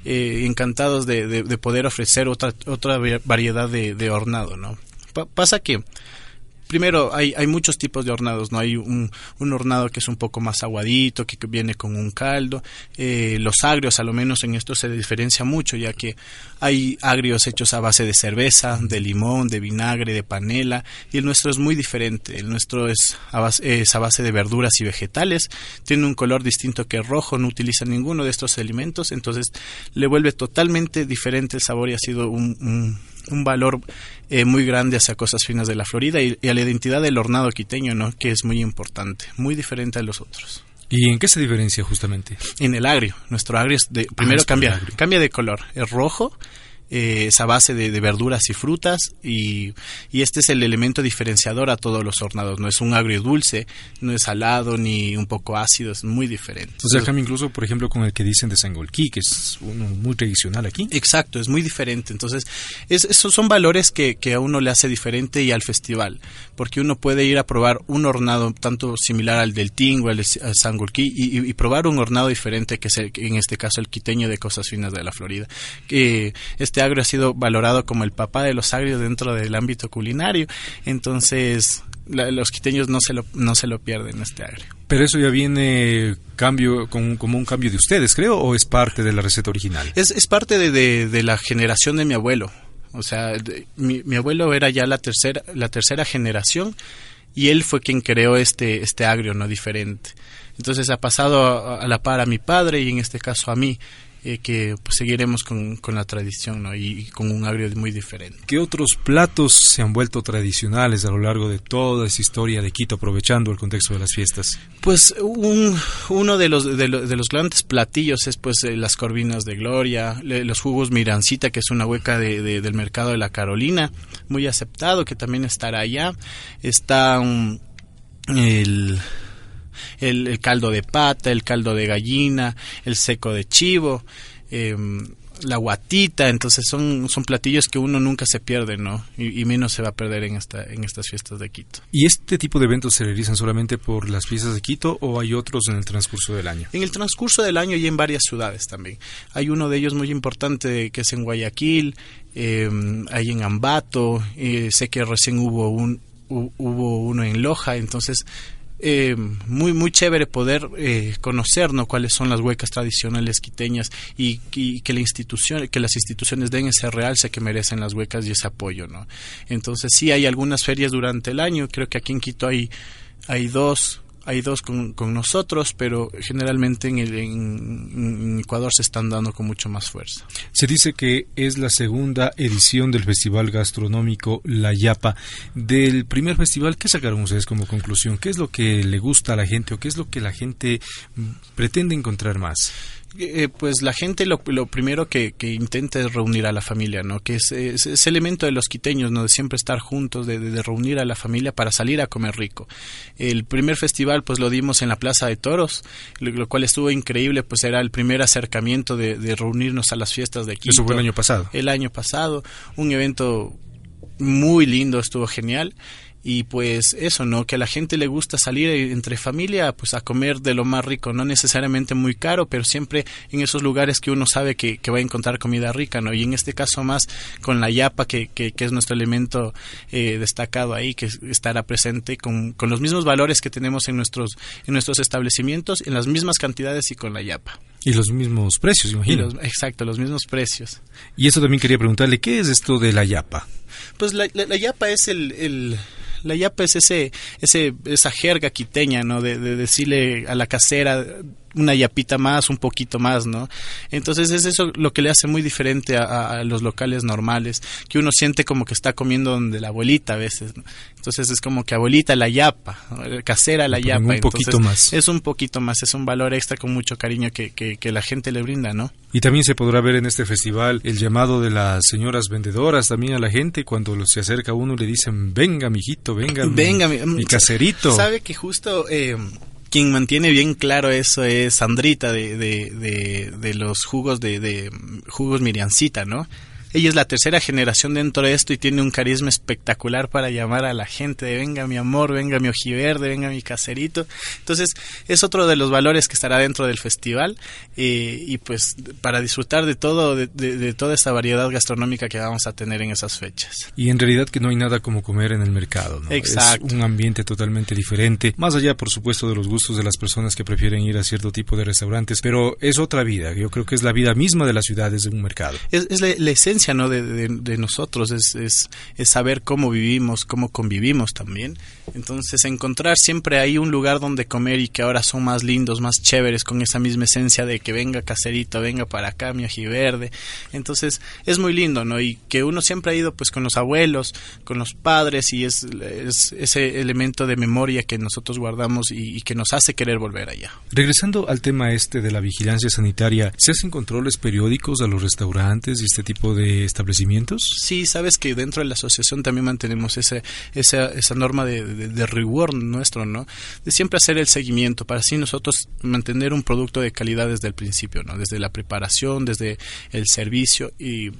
eh, encantados de, poder ofrecer otra, otra variedad de, hornado, ¿no? pasa que primero hay, hay muchos tipos de hornados, ¿no? Hay un, un, hornado que es un poco más aguadito, que viene con un caldo. Eh, los agrios, a lo menos en esto se diferencia mucho, ya que hay agrios hechos a base de cerveza, de limón, de vinagre, de panela, y el nuestro es muy diferente. El nuestro es a base, es a base de verduras y vegetales, tiene un color distinto que el rojo, no utiliza ninguno de estos alimentos, entonces le vuelve totalmente diferente el sabor y ha sido un un valor eh, muy grande hacia cosas finas de la Florida y, a la identidad del hornado quiteño, ¿no? que es muy importante, muy diferente a los otros. ¿Y en qué se diferencia justamente? En el agrio. Nuestro agrio es de, primero ah, cambia, cambia de color. Es rojo eh, esa base de, verduras y frutas y, este es el elemento diferenciador a todos los hornados. No es un agrio dulce, no es salado ni un poco ácido, es muy diferente. O sea, cambia incluso, por ejemplo, con el que dicen de Sangolquí, que es uno muy tradicional aquí. Exacto, es muy diferente. Entonces, esos son valores que, a uno le hace diferente y al festival, porque uno puede ir a probar un hornado tanto similar al del Tingo, al, al Sangolquí, y, probar un hornado diferente que es en este caso el quiteño de Cosas Finas de la Florida. Que este agrio ha sido valorado como el papá de los agrios dentro del ámbito culinario. Entonces, los quiteños no se lo, no se lo pierden este agrio. Pero eso ya viene cambio como un cambio de ustedes, creo, o es parte de la receta original. Es, es parte de, de, la generación de mi abuelo. O sea, mi, mi, abuelo era ya la tercera, la tercera generación y él fue quien creó este, este agrio, no diferente. Entonces ha pasado a, la par a mi padre y en este caso a mí. Eh, que pues, seguiremos con, con, la tradición ¿no? y, con un agrio muy diferente. ¿Qué otros platos se han vuelto tradicionales a lo largo de toda esa historia de Quito, aprovechando el contexto de las fiestas? Pues un, uno de los, de, los grandes platillos es pues eh, las corvinas de gloria, los jugos mirancita, que es una hueca de, del mercado de la Carolina, muy aceptado, que también estará allá. Está el el, caldo de pata, el caldo de gallina, el seco de chivo, em, la guatita, entonces son, son platillos que uno nunca se pierde, ¿no? Y, menos se va a perder en, esta, en estas fiestas de Quito. ¿Y este tipo de eventos se realizan solamente por las fiestas de Quito o hay otros en el transcurso del año? En el transcurso del año y en varias ciudades también. Hay uno de ellos muy importante que es en Guayaquil, em, hay en Ambato, eh, sé que recién hubo un, hubo uno en Loja, entonces eh, muy muy chévere poder eh, conocer ¿no? cuáles son las huecas tradicionales quiteñas y, y, que la institución que las instituciones den ese realce que merecen las huecas y ese apoyo no entonces sí hay algunas ferias durante el año creo que aquí en Quito hay hay dos hay dos con, con nosotros, pero generalmente en, el, en, Ecuador se están dando con mucho más fuerza. Se dice que es la segunda edición del Festival Gastronómico La Yapa. Del primer festival, ¿qué sacaron ustedes como conclusión? ¿Qué es lo que le gusta a la gente o qué es lo que la gente pretende encontrar más? Eh, pues la gente lo, lo primero que, que, intenta es reunir a la familia, ¿no? Que es ese elemento de los quiteños, ¿no? De siempre estar juntos, de, de, reunir a la familia para salir a comer rico. El primer festival, pues lo dimos en la Plaza de Toros, lo, cual estuvo increíble, pues era el primer acercamiento de, de reunirnos a las fiestas de Quito. Eso fue el año pasado. El año pasado, un evento muy lindo, estuvo genial y pues eso, ¿no? Que a la gente le gusta salir entre familia pues a comer de lo más rico, no necesariamente muy caro, pero siempre en esos lugares que uno sabe que, que va a encontrar comida rica, ¿no? Y en este caso más con la yapa, que, que, que es nuestro elemento eh, destacado ahí, que estará presente con, con los mismos valores que tenemos en nuestros, en nuestros establecimientos, en las mismas cantidades y con la yapa. Y los mismos precios, imagino. Los, exacto, los mismos precios. Y eso también quería preguntarle, ¿qué es esto de la yapa? Pues la, la, la yapa es el, el la yapa es ese, ese, esa jerga quiteña, ¿no? De, de decirle a la casera una yapita más, un poquito más, ¿no? Entonces es eso lo que le hace muy diferente a, a, los locales normales, que uno siente como que está comiendo donde la abuelita a veces, ¿no? Entonces es como que abuelita la yapa, casera la yapa. Un Entonces, poquito más. Es un poquito más, es un valor extra con mucho cariño que, que, que, la gente le brinda, ¿no? Y también se podrá ver en este festival el llamado de las señoras vendedoras también a la gente cuando se acerca uno le dicen, venga, mijito, venga, venga mi, mi caserito. Sabe que justo... Eh, quien mantiene bien claro eso es Sandrita de, de, los jugos de, de jugos Miriancita, ¿no? Ella es la tercera generación dentro de esto y tiene un carisma espectacular para llamar a la gente de venga mi amor, venga mi ojiverde, venga mi caserito. Entonces es otro de los valores que estará dentro del festival eh, y pues para disfrutar de todo, de, de, de, toda esta variedad gastronómica que vamos a tener en esas fechas. Y en realidad que no hay nada como comer en el mercado, ¿no? Exacto. Es un ambiente totalmente diferente, más allá por supuesto de los gustos de las personas que prefieren ir a cierto tipo de restaurantes, pero es otra vida, yo creo que es la vida misma de las ciudades de un mercado. Es, es la, la esencia ¿no? De, nosotros, es, es, es, saber cómo vivimos, cómo convivimos también. Entonces, encontrar siempre ahí un lugar donde comer y que ahora son más lindos, más chéveres, con esa misma esencia de que venga caserito, venga para acá, mi verde. Entonces, es muy lindo, ¿no? Y que uno siempre ha ido pues con los abuelos, con los padres y es, es ese elemento de memoria que nosotros guardamos y, y que nos hace querer volver allá. Regresando al tema este de la vigilancia sanitaria, ¿se hacen controles periódicos a los restaurantes y este tipo de establecimientos? Sí, sabes que dentro de la asociación también mantenemos ese, esa, esa norma de, reward nuestro, ¿no? De siempre hacer el seguimiento para así nosotros mantener un producto de calidad desde el principio, ¿no? Desde la preparación, desde el servicio y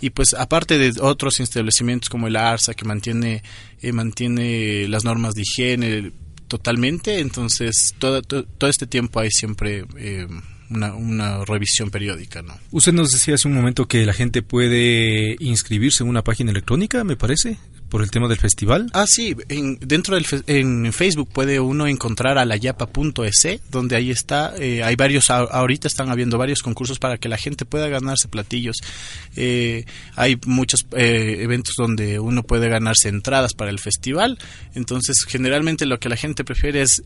y pues aparte de otros establecimientos como el ARSA que mantiene eh, mantiene las normas de higiene totalmente entonces todo, todo, todo este tiempo hay siempre eh, una, una, revisión periódica. ¿no? Usted nos decía hace un momento que la gente puede inscribirse en una página electrónica, me parece, por el tema del festival. Ah, sí, en, dentro del en Facebook puede uno encontrar a la yapa.es, donde ahí está, eh, hay varios, ahorita están habiendo varios concursos para que la gente pueda ganarse platillos. Eh, hay muchos eh, eventos donde uno puede ganarse entradas para el festival, entonces generalmente lo que la gente prefiere es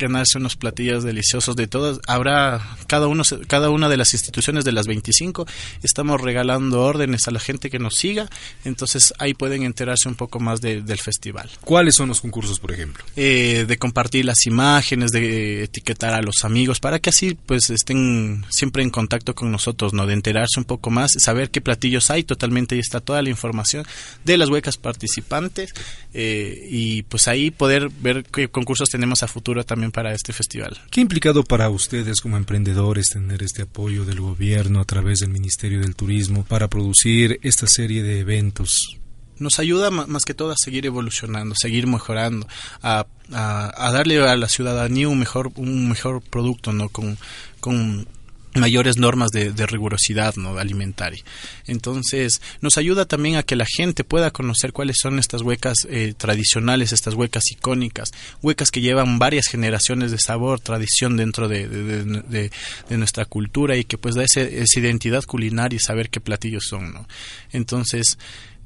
ganarse unos platillos deliciosos de todas. Habrá cada uno cada una de las instituciones de las 25 estamos regalando órdenes a la gente que nos siga, entonces ahí pueden enterarse un poco más de, del festival. ¿Cuáles son los concursos, por ejemplo? Eh, de compartir las imágenes, de etiquetar a los amigos para que así pues estén siempre en contacto con nosotros, no de enterarse un poco más, saber qué platillos hay, totalmente ahí está toda la información de las huecas participantes eh, y pues ahí poder ver qué concursos tenemos a futuro también para este festival. ¿Qué ha implicado para ustedes como emprendedores tener este apoyo del gobierno a través del Ministerio del Turismo para producir esta serie de eventos? Nos ayuda más que todo a seguir evolucionando, seguir mejorando, a, a, a darle a la ciudadanía un mejor, un mejor producto, ¿no? Con, con mayores normas de, rigurosidad ¿no? alimentaria. Entonces, nos ayuda también a que la gente pueda conocer cuáles son estas huecas eh, tradicionales, estas huecas icónicas, huecas que llevan varias generaciones de sabor, tradición dentro de, de nuestra cultura y que pues da ese, esa identidad culinaria y saber qué platillos son. ¿no? Entonces,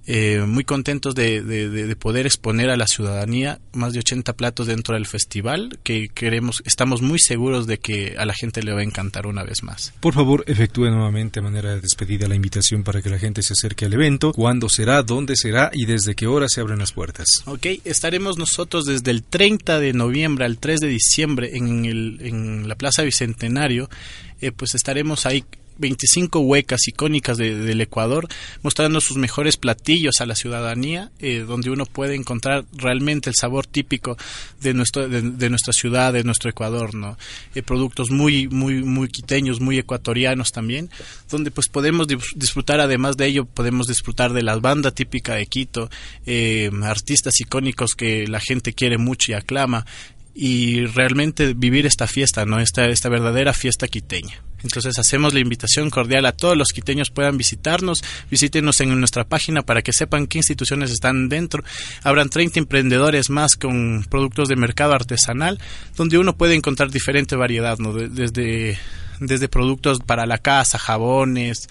eh, muy contentos de, de, poder exponer a la ciudadanía más de 80 platos dentro del festival que queremos, estamos muy seguros de que a la gente le va a encantar una vez más. Por favor, efectúe nuevamente a manera de despedida la invitación para que la gente se acerque al evento, cuándo será, dónde será y desde qué hora se abren las puertas. Ok, estaremos nosotros desde el 30 de noviembre al 3 de diciembre en, el, en la Plaza Bicentenario, eh, pues estaremos ahí 25 huecas icónicas del Ecuador, mostrando sus mejores platillos a la ciudadanía, eh, donde uno puede encontrar realmente el sabor típico de, nuestro, de, nuestra ciudad, de nuestro Ecuador, ¿no? Eh, productos muy, muy, muy quiteños, muy ecuatorianos también, donde pues podemos disfrutar, además de ello, podemos disfrutar de la banda típica de Quito, eh, artistas icónicos que la gente quiere mucho y aclama, y realmente vivir esta fiesta, ¿no? Esta, esta verdadera fiesta quiteña. Entonces hacemos la invitación cordial a todos los quiteños puedan visitarnos, visítenos en nuestra página para que sepan qué instituciones están dentro. Habrán 30 emprendedores más con productos de mercado artesanal, donde uno puede encontrar diferente variedad, ¿no? desde desde productos para la casa, jabones,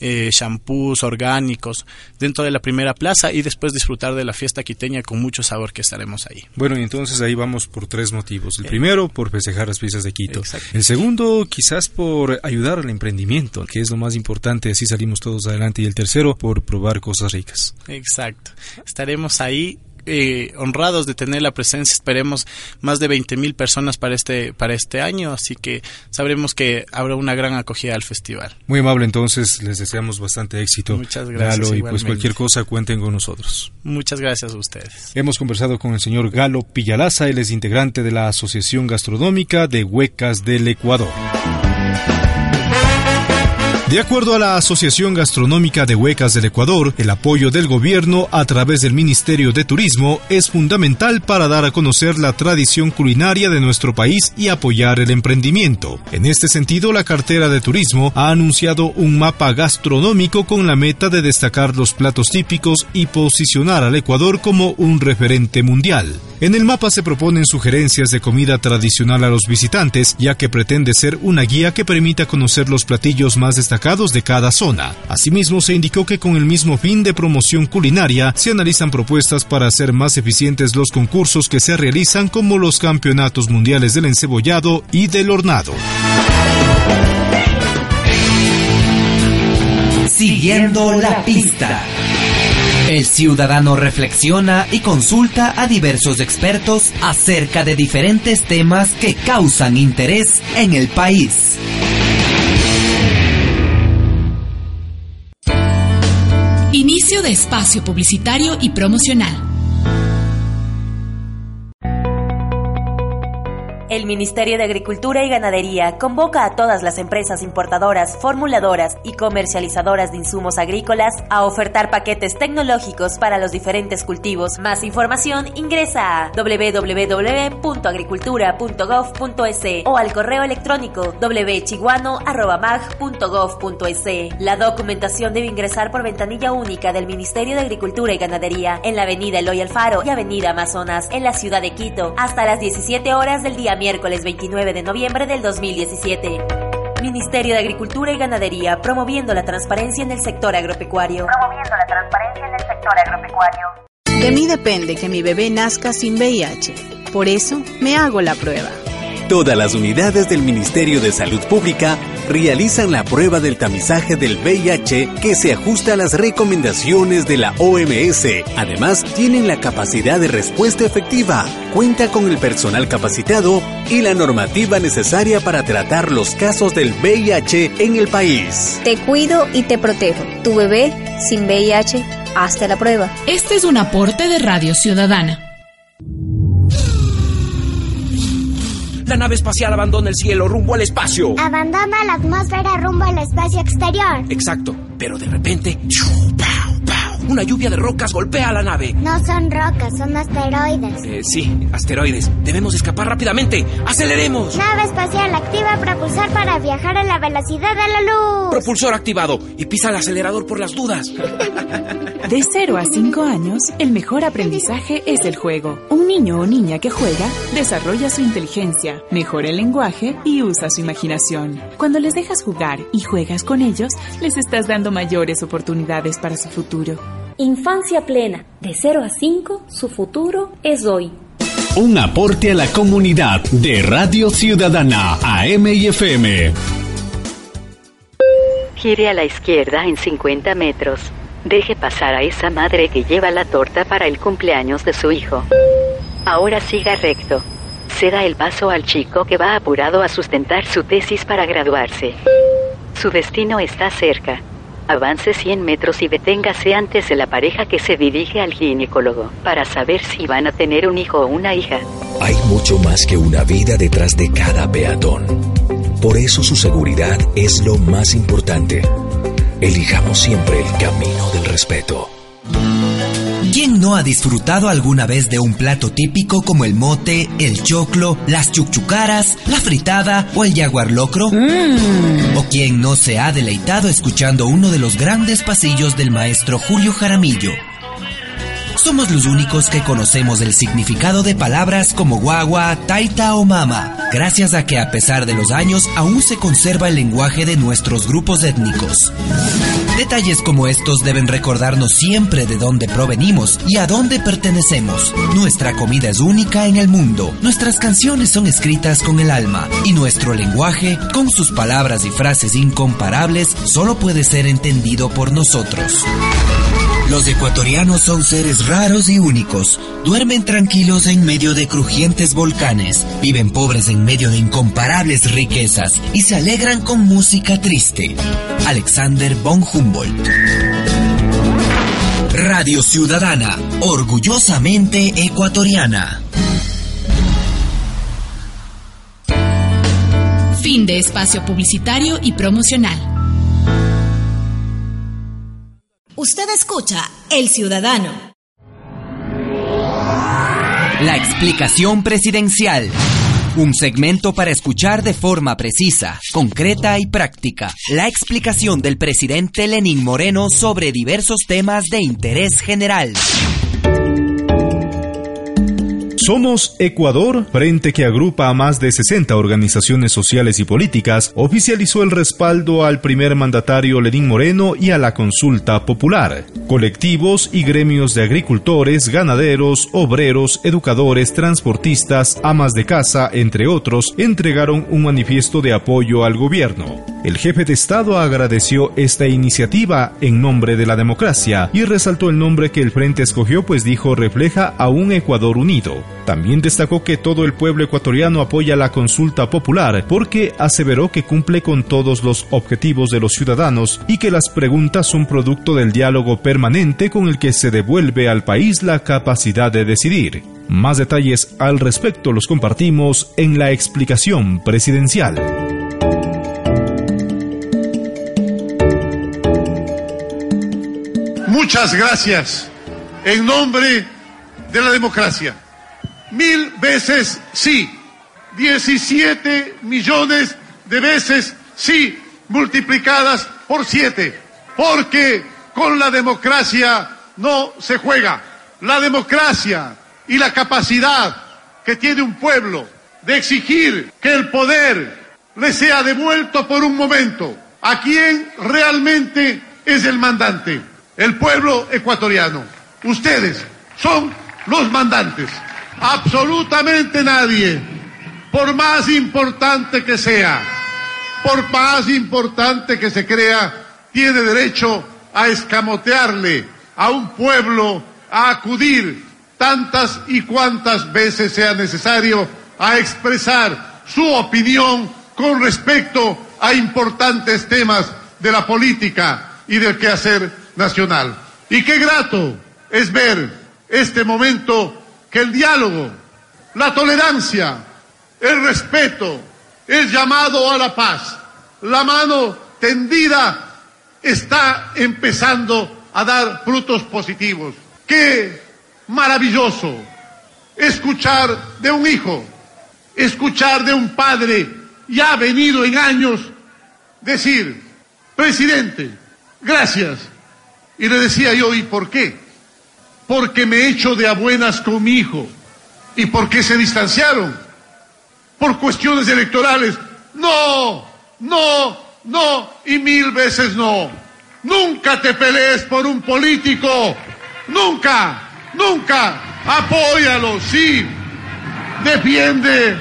eh, shampoos orgánicos, dentro de la primera plaza y después disfrutar de la fiesta quiteña con mucho sabor que estaremos ahí. Bueno, y entonces ahí vamos por tres motivos. El primero, por festejar las fiestas de Quito. El segundo, quizás por ayudar al emprendimiento, que es lo más importante, así salimos todos adelante. Y el tercero, por probar cosas ricas. Exacto. Estaremos ahí eh, honrados de tener la presencia. Esperemos más de 20 mil personas para este, para este año, así que sabremos que habrá una gran acogida al festival. Muy amable, entonces les deseamos bastante éxito. Muchas gracias. y pues cualquier cosa cuenten con nosotros. Muchas gracias a ustedes. Hemos conversado con el señor Galo Pillalaza, él es integrante de la Asociación Gastronómica de Huecas del Ecuador. De acuerdo a la Asociación Gastronómica de Huecas del Ecuador, el apoyo del gobierno a través del Ministerio de Turismo es fundamental para dar a conocer la tradición culinaria de nuestro país y apoyar el emprendimiento. En este sentido, la cartera de turismo ha anunciado un mapa gastronómico con la meta de destacar los platos típicos y posicionar al Ecuador como un referente mundial. En el mapa se proponen sugerencias de comida tradicional a los visitantes, ya que pretende ser una guía que permita conocer los platillos más destacados de cada zona. Asimismo, se indicó que con el mismo fin de promoción culinaria, se analizan propuestas para hacer más eficientes los concursos que se realizan como los campeonatos mundiales del encebollado y del hornado. Siguiendo la pista. El ciudadano reflexiona y consulta a diversos expertos acerca de diferentes temas que causan interés en el país. Inicio de espacio publicitario y promocional. El Ministerio de Agricultura y Ganadería convoca a todas las empresas importadoras, formuladoras y comercializadoras de insumos agrícolas a ofertar paquetes tecnológicos para los diferentes cultivos. Más información ingresa a www.agricultura.gov.es o al correo electrónico wchiguano.mag.gov.es. La documentación debe ingresar por ventanilla única del Ministerio de Agricultura y Ganadería en la Avenida Eloy Alfaro y Avenida Amazonas en la ciudad de Quito hasta las 17 horas del día miércoles 29 de noviembre del 2017. Ministerio de Agricultura y Ganadería, promoviendo la transparencia en el sector agropecuario. Promoviendo la transparencia en el sector agropecuario. De mí depende que mi bebé nazca sin VIH. Por eso, me hago la prueba. Todas las unidades del Ministerio de Salud Pública realizan la prueba del tamizaje del VIH que se ajusta a las recomendaciones de la OMS. Además, tienen la capacidad de respuesta efectiva, cuenta con el personal capacitado y la normativa necesaria para tratar los casos del VIH en el país. Te cuido y te protejo. Tu bebé sin VIH, hasta la prueba. Este es un aporte de Radio Ciudadana. La nave espacial abandona el cielo rumbo al espacio. Abandona la atmósfera rumbo al espacio exterior. Exacto, pero de repente... Una lluvia de rocas golpea a la nave. No son rocas, son asteroides. Eh, sí, asteroides. Debemos escapar rápidamente. ¡Aceleremos! Nave espacial activa propulsión usar para viajar a la velocidad de la luz. Propulsor activado y pisa el acelerador por las dudas. De 0 a 5 años, el mejor aprendizaje es el juego. Un niño o niña que juega desarrolla su inteligencia, mejora el lenguaje y usa su imaginación. Cuando les dejas jugar y juegas con ellos, les estás dando mayores oportunidades para su futuro. Infancia plena. De 0 a 5, su futuro es hoy. Un aporte a la comunidad de Radio Ciudadana, AM y FM. Gire a la izquierda en 50 metros. Deje pasar a esa madre que lleva la torta para el cumpleaños de su hijo. Ahora siga recto. Ceda el paso al chico que va apurado a sustentar su tesis para graduarse. Su destino está cerca. Avance 100 metros y deténgase antes de la pareja que se dirige al ginecólogo para saber si van a tener un hijo o una hija. Hay mucho más que una vida detrás de cada peatón. Por eso su seguridad es lo más importante. Elijamos siempre el camino del respeto. ¿Quién no ha disfrutado alguna vez de un plato típico como el mote, el choclo, las chuchucaras, la fritada o el jaguar locro? ¿O quién no se ha deleitado escuchando uno de los grandes pasillos del maestro Julio Jaramillo? Somos los únicos que conocemos el significado de palabras como guagua, taita o mama, gracias a que a pesar de los años aún se conserva el lenguaje de nuestros grupos étnicos. Detalles como estos deben recordarnos siempre de dónde provenimos y a dónde pertenecemos. Nuestra comida es única en el mundo, nuestras canciones son escritas con el alma y nuestro lenguaje, con sus palabras y frases incomparables, solo puede ser entendido por nosotros. Los ecuatorianos son seres raros y únicos. Duermen tranquilos en medio de crujientes volcanes, viven pobres en medio de incomparables riquezas y se alegran con música triste. Alexander von Humboldt. Radio Ciudadana, orgullosamente ecuatoriana. Fin de espacio publicitario y promocional. Usted escucha El Ciudadano. La explicación presidencial. Un segmento para escuchar de forma precisa, concreta y práctica la explicación del presidente Lenín Moreno sobre diversos temas de interés general. Somos Ecuador, frente que agrupa a más de 60 organizaciones sociales y políticas, oficializó el respaldo al primer mandatario Lenín Moreno y a la consulta popular. Colectivos y gremios de agricultores, ganaderos, obreros, educadores, transportistas, amas de casa, entre otros, entregaron un manifiesto de apoyo al gobierno. El jefe de Estado agradeció esta iniciativa en nombre de la democracia y resaltó el nombre que el frente escogió pues dijo refleja a un Ecuador unido. También destacó que todo el pueblo ecuatoriano apoya la consulta popular porque aseveró que cumple con todos los objetivos de los ciudadanos y que las preguntas son producto del diálogo permanente con el que se devuelve al país la capacidad de decidir. Más detalles al respecto los compartimos en la explicación presidencial. Muchas gracias en nombre de la democracia. Mil veces sí. 17 millones de veces sí, multiplicadas por siete. Porque con la democracia no se juega. La democracia y la capacidad que tiene un pueblo de exigir que el poder le sea devuelto por un momento a quien realmente es el mandante, el pueblo ecuatoriano. Ustedes son los mandantes. Absolutamente nadie, por más importante que sea, por más importante que se crea, tiene derecho a escamotearle a un pueblo, a acudir tantas y cuantas veces sea necesario a expresar su opinión con respecto a importantes temas de la política y del quehacer nacional. Y qué grato es ver este momento que el diálogo, la tolerancia, el respeto, el llamado a la paz, la mano tendida está empezando a dar frutos positivos. Qué maravilloso escuchar de un hijo, escuchar de un padre ya venido en años decir, presidente, gracias. Y le decía yo, ¿y por qué? Porque me he hecho de a buenas con mi hijo. ¿Y por qué se distanciaron? Por cuestiones electorales. No, no, no y mil veces no. Nunca te pelees por un político. Nunca, nunca. Apóyalo, sí. Defiende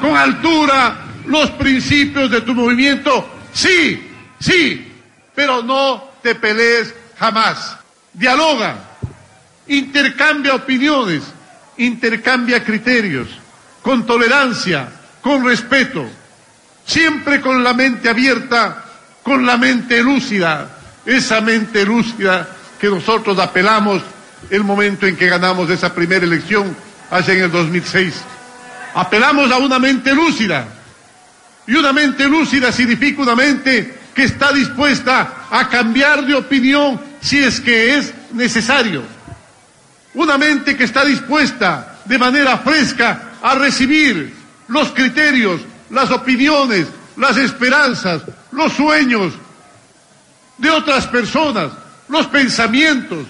con altura los principios de tu movimiento. Sí, sí. Pero no te pelees jamás. Dialoga. Intercambia opiniones. Intercambia criterios. Con tolerancia. Con respeto. Siempre con la mente abierta. Con la mente lúcida. Esa mente lúcida que nosotros apelamos el momento en que ganamos esa primera elección allá en el 2006. Apelamos a una mente lúcida. Y una mente lúcida significa una mente que está dispuesta a cambiar de opinión si es que es necesario. Una mente que está dispuesta de manera fresca a recibir los criterios, las opiniones, las esperanzas, los sueños de otras personas, los pensamientos,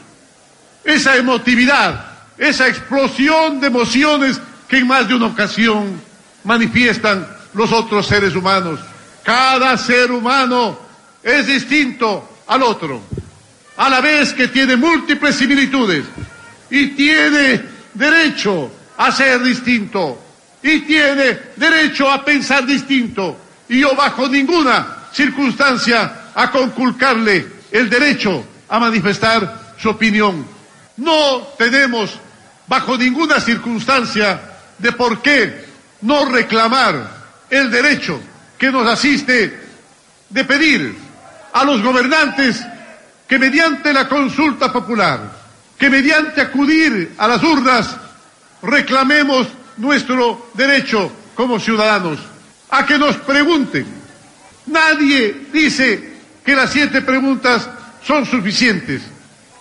esa emotividad, esa explosión de emociones que en más de una ocasión manifiestan los otros seres humanos. Cada ser humano es distinto al otro, a la vez que tiene múltiples similitudes y tiene derecho a ser distinto y tiene derecho a pensar distinto y yo bajo ninguna circunstancia a conculcarle el derecho a manifestar su opinión. No tenemos bajo ninguna circunstancia de por qué no reclamar el derecho que nos asiste de pedir a los gobernantes que mediante la consulta popular, que mediante acudir a las urnas, reclamemos nuestro derecho como ciudadanos a que nos pregunten. Nadie dice que las siete preguntas son suficientes.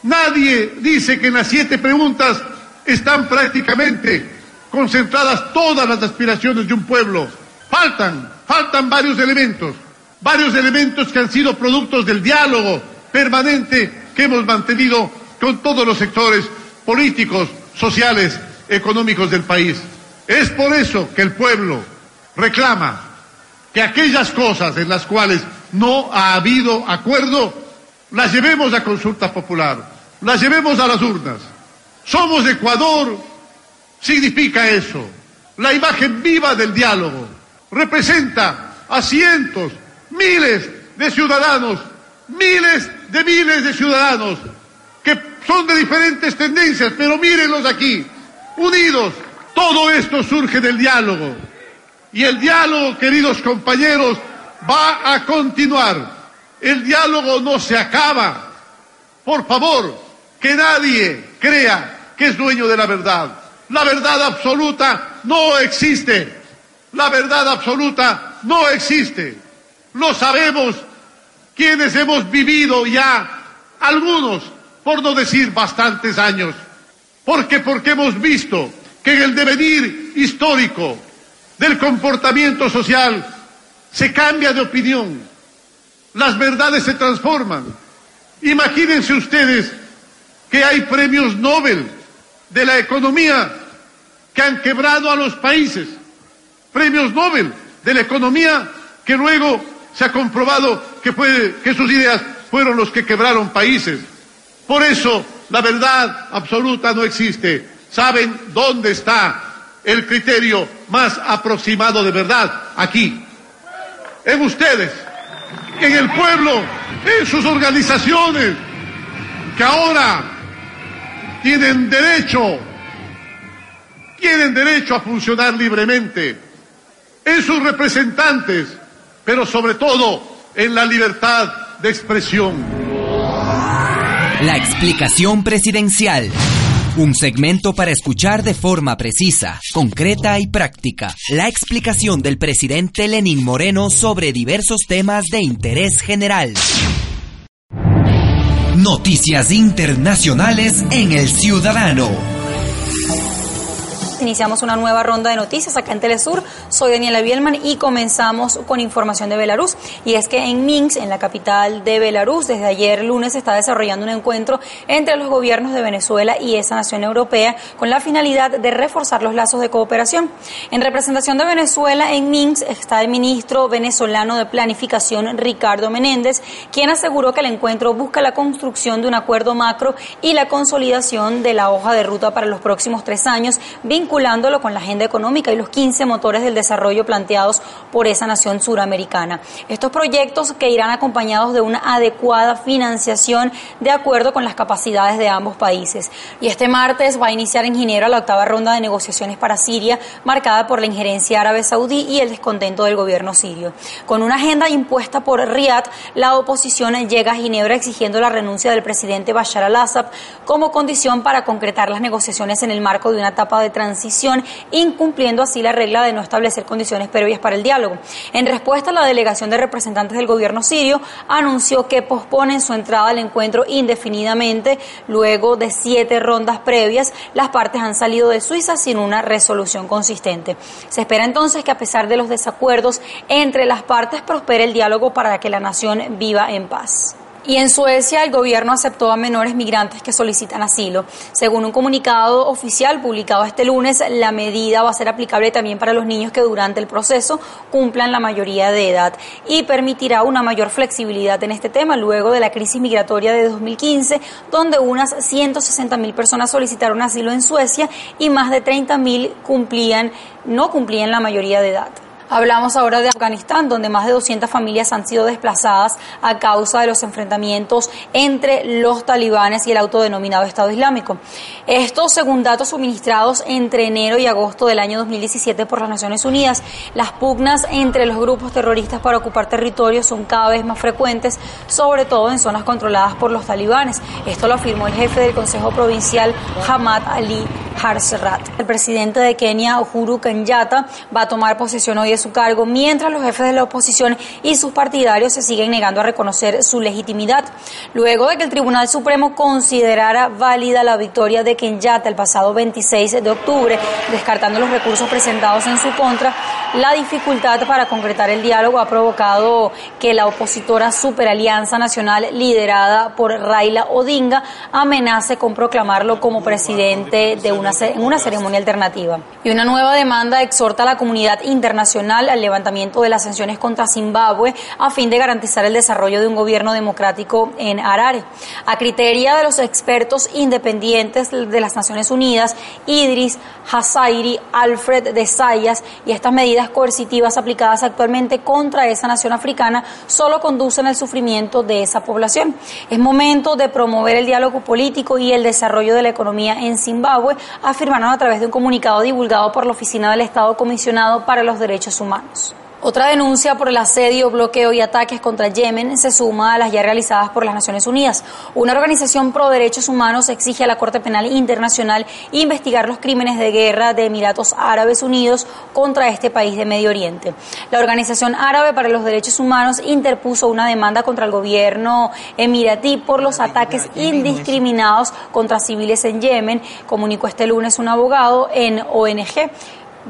Nadie dice que en las siete preguntas están prácticamente concentradas todas las aspiraciones de un pueblo. Faltan, faltan varios elementos, varios elementos que han sido productos del diálogo permanente que hemos mantenido con todos los sectores políticos, sociales, económicos del país. Es por eso que el pueblo reclama que aquellas cosas en las cuales no ha habido acuerdo, las llevemos a consulta popular, las llevemos a las urnas. Somos Ecuador, significa eso. La imagen viva del diálogo representa a cientos, miles de ciudadanos, miles de miles de ciudadanos que son de diferentes tendencias, pero mírenlos aquí, unidos. Todo esto surge del diálogo. Y el diálogo, queridos compañeros, va a continuar. El diálogo no se acaba. Por favor, que nadie crea que es dueño de la verdad. La verdad absoluta no existe. La verdad absoluta no existe. Lo sabemos quienes hemos vivido ya, algunos, por no decir bastantes años. Porque, porque hemos visto que en el devenir histórico del comportamiento social se cambia de opinión, las verdades se transforman. Imagínense ustedes que hay premios Nobel de la economía que han quebrado a los países, premios Nobel de la economía que luego se ha comprobado que, que sus ideas fueron los que quebraron países. Por eso la verdad absoluta no existe. ¿Saben dónde está el criterio más aproximado de verdad? Aquí. En ustedes, en el pueblo, en sus organizaciones, que ahora tienen derecho, tienen derecho a funcionar libremente, en sus representantes, pero sobre todo en la libertad de expresión. La explicación presidencial. Un segmento para escuchar de forma precisa, concreta y práctica la explicación del presidente Lenín Moreno sobre diversos temas de interés general. Noticias internacionales en el ciudadano. Iniciamos una nueva ronda de noticias acá en Telesur. Soy Daniela Bielman y comenzamos con información de Belarus. Y es que en Minsk, en la capital de Belarus, desde ayer lunes se está desarrollando un encuentro entre los gobiernos de Venezuela y esa nación europea con la finalidad de reforzar los lazos de cooperación. En representación de Venezuela en Minsk está el ministro venezolano de Planificación Ricardo Menéndez, quien aseguró que el encuentro busca la construcción de un acuerdo macro y la consolidación de la hoja de ruta para los próximos tres años, vinculándolo con la agenda económica y los 15 motores del desarrollo planteados por esa nación suramericana. Estos proyectos que irán acompañados de una adecuada financiación de acuerdo con las capacidades de ambos países. Y este martes va a iniciar en Ginebra la octava ronda de negociaciones para Siria, marcada por la injerencia árabe saudí y el descontento del gobierno sirio. Con una agenda impuesta por Riyadh, la oposición llega a Ginebra exigiendo la renuncia del presidente Bashar al-Assad como condición para concretar las negociaciones en el marco de una etapa de transición, incumpliendo así la regla de no establecer condiciones previas para el diálogo. En respuesta, la delegación de representantes del gobierno sirio anunció que posponen su entrada al encuentro indefinidamente. Luego de siete rondas previas, las partes han salido de Suiza sin una resolución consistente. Se espera entonces que a pesar de los desacuerdos entre las partes prospere el diálogo para que la nación viva en paz. Y en Suecia el gobierno aceptó a menores migrantes que solicitan asilo. Según un comunicado oficial publicado este lunes, la medida va a ser aplicable también para los niños que durante el proceso cumplan la mayoría de edad y permitirá una mayor flexibilidad en este tema luego de la crisis migratoria de 2015, donde unas 160.000 personas solicitaron asilo en Suecia y más de 30.000 cumplían, no cumplían la mayoría de edad. Hablamos ahora de Afganistán, donde más de 200 familias han sido desplazadas a causa de los enfrentamientos entre los talibanes y el autodenominado Estado Islámico. Esto según datos suministrados entre enero y agosto del año 2017 por las Naciones Unidas. Las pugnas entre los grupos terroristas para ocupar territorios son cada vez más frecuentes, sobre todo en zonas controladas por los talibanes. Esto lo afirmó el jefe del Consejo Provincial, Hamad Ali Harserat. El presidente de Kenia, Uhuru Kenyatta, va a tomar posesión hoy de su cargo, mientras los jefes de la oposición y sus partidarios se siguen negando a reconocer su legitimidad. Luego de que el Tribunal Supremo considerara válida la victoria de Kenyatta el pasado 26 de octubre, descartando los recursos presentados en su contra, la dificultad para concretar el diálogo ha provocado que la opositora Superalianza Nacional, liderada por Raila Odinga, amenace con proclamarlo como presidente de una, en una ceremonia alternativa. Y una nueva demanda exhorta a la comunidad internacional al levantamiento de las sanciones contra Zimbabue a fin de garantizar el desarrollo de un gobierno democrático en Harare. A criterio de los expertos independientes de las Naciones Unidas, Idris Hasairi, Alfred de Sayas y estas medidas coercitivas aplicadas actualmente contra esa nación africana solo conducen al sufrimiento de esa población. Es momento de promover el diálogo político y el desarrollo de la economía en Zimbabue, afirmaron a través de un comunicado divulgado por la Oficina del Estado Comisionado para los Derechos Humanos. Otra denuncia por el asedio, bloqueo y ataques contra Yemen se suma a las ya realizadas por las Naciones Unidas. Una organización pro derechos humanos exige a la Corte Penal Internacional investigar los crímenes de guerra de Emiratos Árabes Unidos contra este país de Medio Oriente. La Organización Árabe para los Derechos Humanos interpuso una demanda contra el gobierno emiratí por los ataques indiscriminados contra civiles en Yemen, comunicó este lunes un abogado en ONG.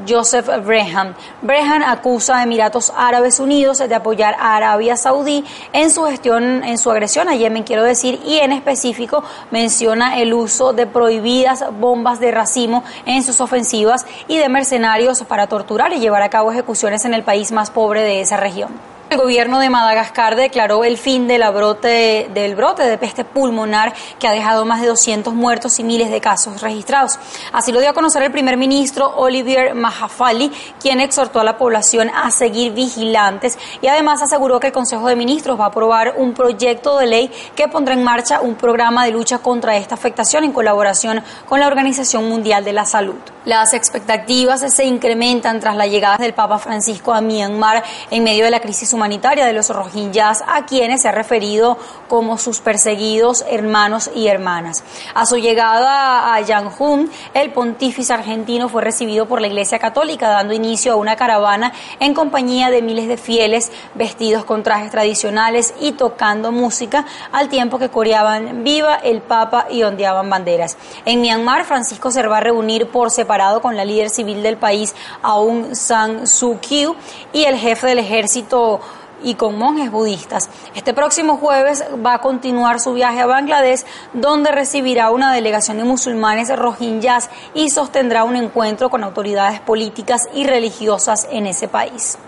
Joseph Brehan. Brehan acusa a Emiratos Árabes Unidos de apoyar a Arabia Saudí en su gestión, en su agresión a Yemen, quiero decir, y en específico menciona el uso de prohibidas bombas de racimo en sus ofensivas y de mercenarios para torturar y llevar a cabo ejecuciones en el país más pobre de esa región. El gobierno de Madagascar declaró el fin de la brote, del brote de peste pulmonar que ha dejado más de 200 muertos y miles de casos registrados. Así lo dio a conocer el primer ministro Olivier Mahafali, quien exhortó a la población a seguir vigilantes y además aseguró que el Consejo de Ministros va a aprobar un proyecto de ley que pondrá en marcha un programa de lucha contra esta afectación en colaboración con la Organización Mundial de la Salud. Las expectativas se incrementan tras la llegada del Papa Francisco a Myanmar en medio de la crisis humanitaria humanitaria de los rohingyas a quienes se ha referido como sus perseguidos hermanos y hermanas. A su llegada a Yangon, el pontífice argentino fue recibido por la Iglesia Católica, dando inicio a una caravana en compañía de miles de fieles vestidos con trajes tradicionales y tocando música al tiempo que coreaban Viva el Papa y ondeaban banderas. En Myanmar, Francisco se va a reunir por separado con la líder civil del país, Aung San Suu Kyi, y el jefe del ejército y con monjes budistas. Este próximo jueves va a continuar su viaje a Bangladesh, donde recibirá una delegación de musulmanes rohingyas y sostendrá un encuentro con autoridades políticas y religiosas en ese país.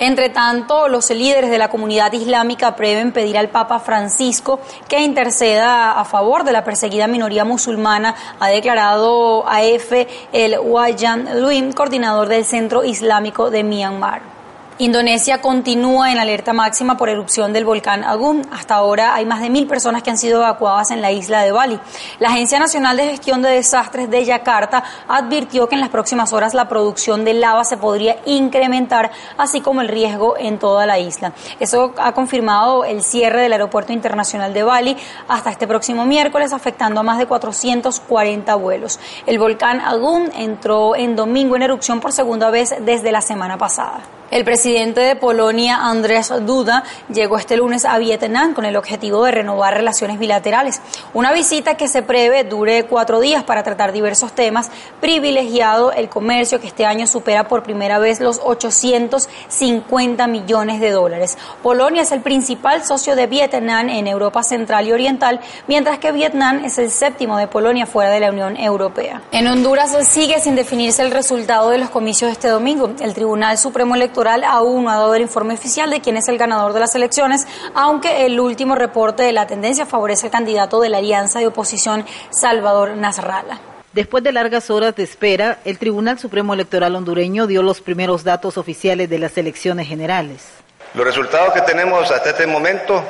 Entre tanto, los líderes de la comunidad islámica prevén pedir al Papa Francisco que interceda a favor de la perseguida minoría musulmana, ha declarado AF el Wayan Luim, coordinador del Centro Islámico de Myanmar. Indonesia continúa en alerta máxima por erupción del volcán Agung. Hasta ahora hay más de mil personas que han sido evacuadas en la isla de Bali. La Agencia Nacional de Gestión de Desastres de Yakarta advirtió que en las próximas horas la producción de lava se podría incrementar, así como el riesgo en toda la isla. Eso ha confirmado el cierre del Aeropuerto Internacional de Bali hasta este próximo miércoles, afectando a más de 440 vuelos. El volcán Agung entró en domingo en erupción por segunda vez desde la semana pasada. El presidente de Polonia, Andrés Duda, llegó este lunes a Vietnam con el objetivo de renovar relaciones bilaterales. Una visita que se prevé dure cuatro días para tratar diversos temas, privilegiado el comercio que este año supera por primera vez los 850 millones de dólares. Polonia es el principal socio de Vietnam en Europa Central y Oriental, mientras que Vietnam es el séptimo de Polonia fuera de la Unión Europea. En Honduras sigue sin definirse el resultado de los comicios este domingo. El Tribunal Supremo Electoral aún no ha dado el informe oficial de quién es el ganador de las elecciones, aunque el último reporte de la tendencia favorece al candidato de la alianza de oposición, Salvador Nasralla. Después de largas horas de espera, el Tribunal Supremo Electoral hondureño dio los primeros datos oficiales de las elecciones generales. Los resultados que tenemos hasta este momento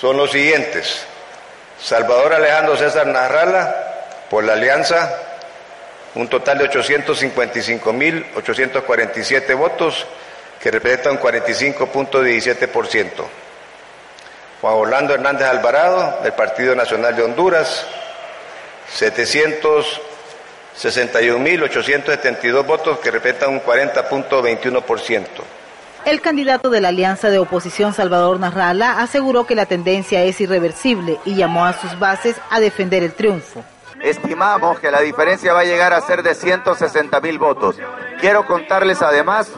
son los siguientes. Salvador Alejandro César Nasralla, por la alianza, un total de 855.847 votos, que representan un 45.17%. Juan Orlando Hernández Alvarado, del Partido Nacional de Honduras, 761.872 votos, que representan un 40.21%. El candidato de la Alianza de Oposición, Salvador Narrala, aseguró que la tendencia es irreversible y llamó a sus bases a defender el triunfo. Estimamos que la diferencia va a llegar a ser de 160 mil votos. Quiero contarles además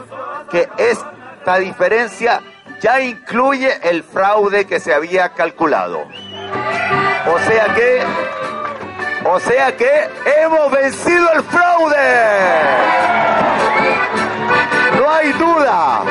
que esta diferencia ya incluye el fraude que se había calculado. O sea que, o sea que hemos vencido el fraude. No hay duda.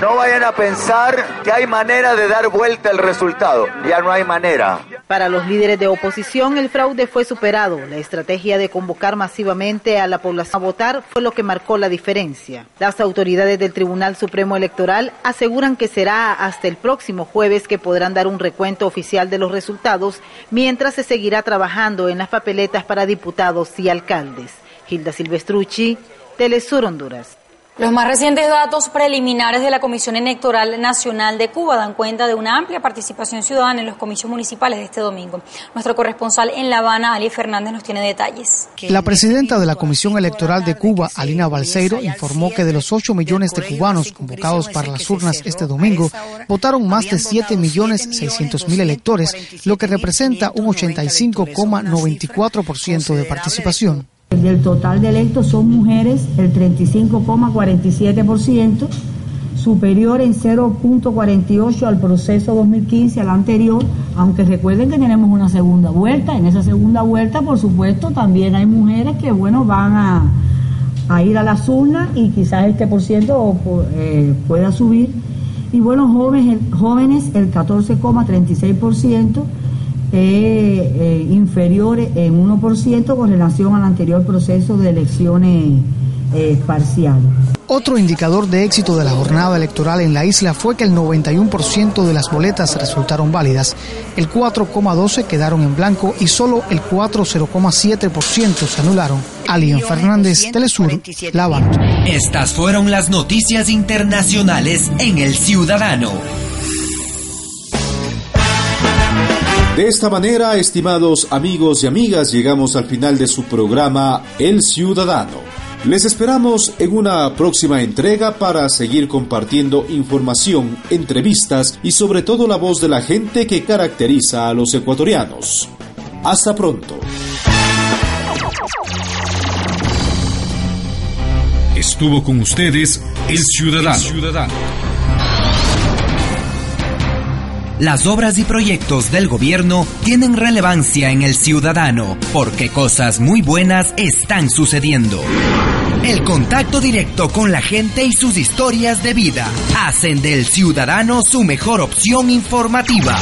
No vayan a pensar que hay manera de dar vuelta el resultado. Ya no hay manera. Para los líderes de oposición, el fraude fue superado. La estrategia de convocar masivamente a la población a votar fue lo que marcó la diferencia. Las autoridades del Tribunal Supremo Electoral aseguran que será hasta el próximo jueves que podrán dar un recuento oficial de los resultados, mientras se seguirá trabajando en las papeletas para diputados y alcaldes. Gilda Silvestrucci, Telesur Honduras. Los más recientes datos preliminares de la Comisión Electoral Nacional de Cuba dan cuenta de una amplia participación ciudadana en los comicios municipales de este domingo. Nuestro corresponsal en La Habana, Ali Fernández, nos tiene detalles. La presidenta de la Comisión Electoral de Cuba, Alina Balseiro, informó que de los 8 millones de cubanos convocados para las urnas este domingo, votaron más de 7 millones 600 mil electores, lo que representa un 85,94% de participación. Del total de electos son mujeres el 35,47%, superior en 0.48 al proceso 2015, al anterior, aunque recuerden que tenemos una segunda vuelta. En esa segunda vuelta, por supuesto, también hay mujeres que, bueno, van a, ir a las urnas y quizás este por ciento eh, pueda subir. Y bueno, jóvenes, jóvenes el 14,36% eh, inferior en 1% con relación al anterior proceso de elecciones eh, parciales. Otro indicador de éxito de la jornada electoral en la isla fue que el 91% de las boletas resultaron válidas, el 4,12 quedaron en blanco y solo el 4,07% se anularon. Alian Fernández, Telesur, La Habana. Estas fueron las noticias internacionales en El Ciudadano. De esta manera, estimados amigos y amigas, llegamos al final de su programa El Ciudadano. Les esperamos en una próxima entrega para seguir compartiendo información, entrevistas y sobre todo la voz de la gente que caracteriza a los ecuatorianos. Hasta pronto. Estuvo con ustedes El Ciudadano. Las obras y proyectos del gobierno tienen relevancia en el ciudadano porque cosas muy buenas están sucediendo. El contacto directo con la gente y sus historias de vida hacen del ciudadano su mejor opción informativa.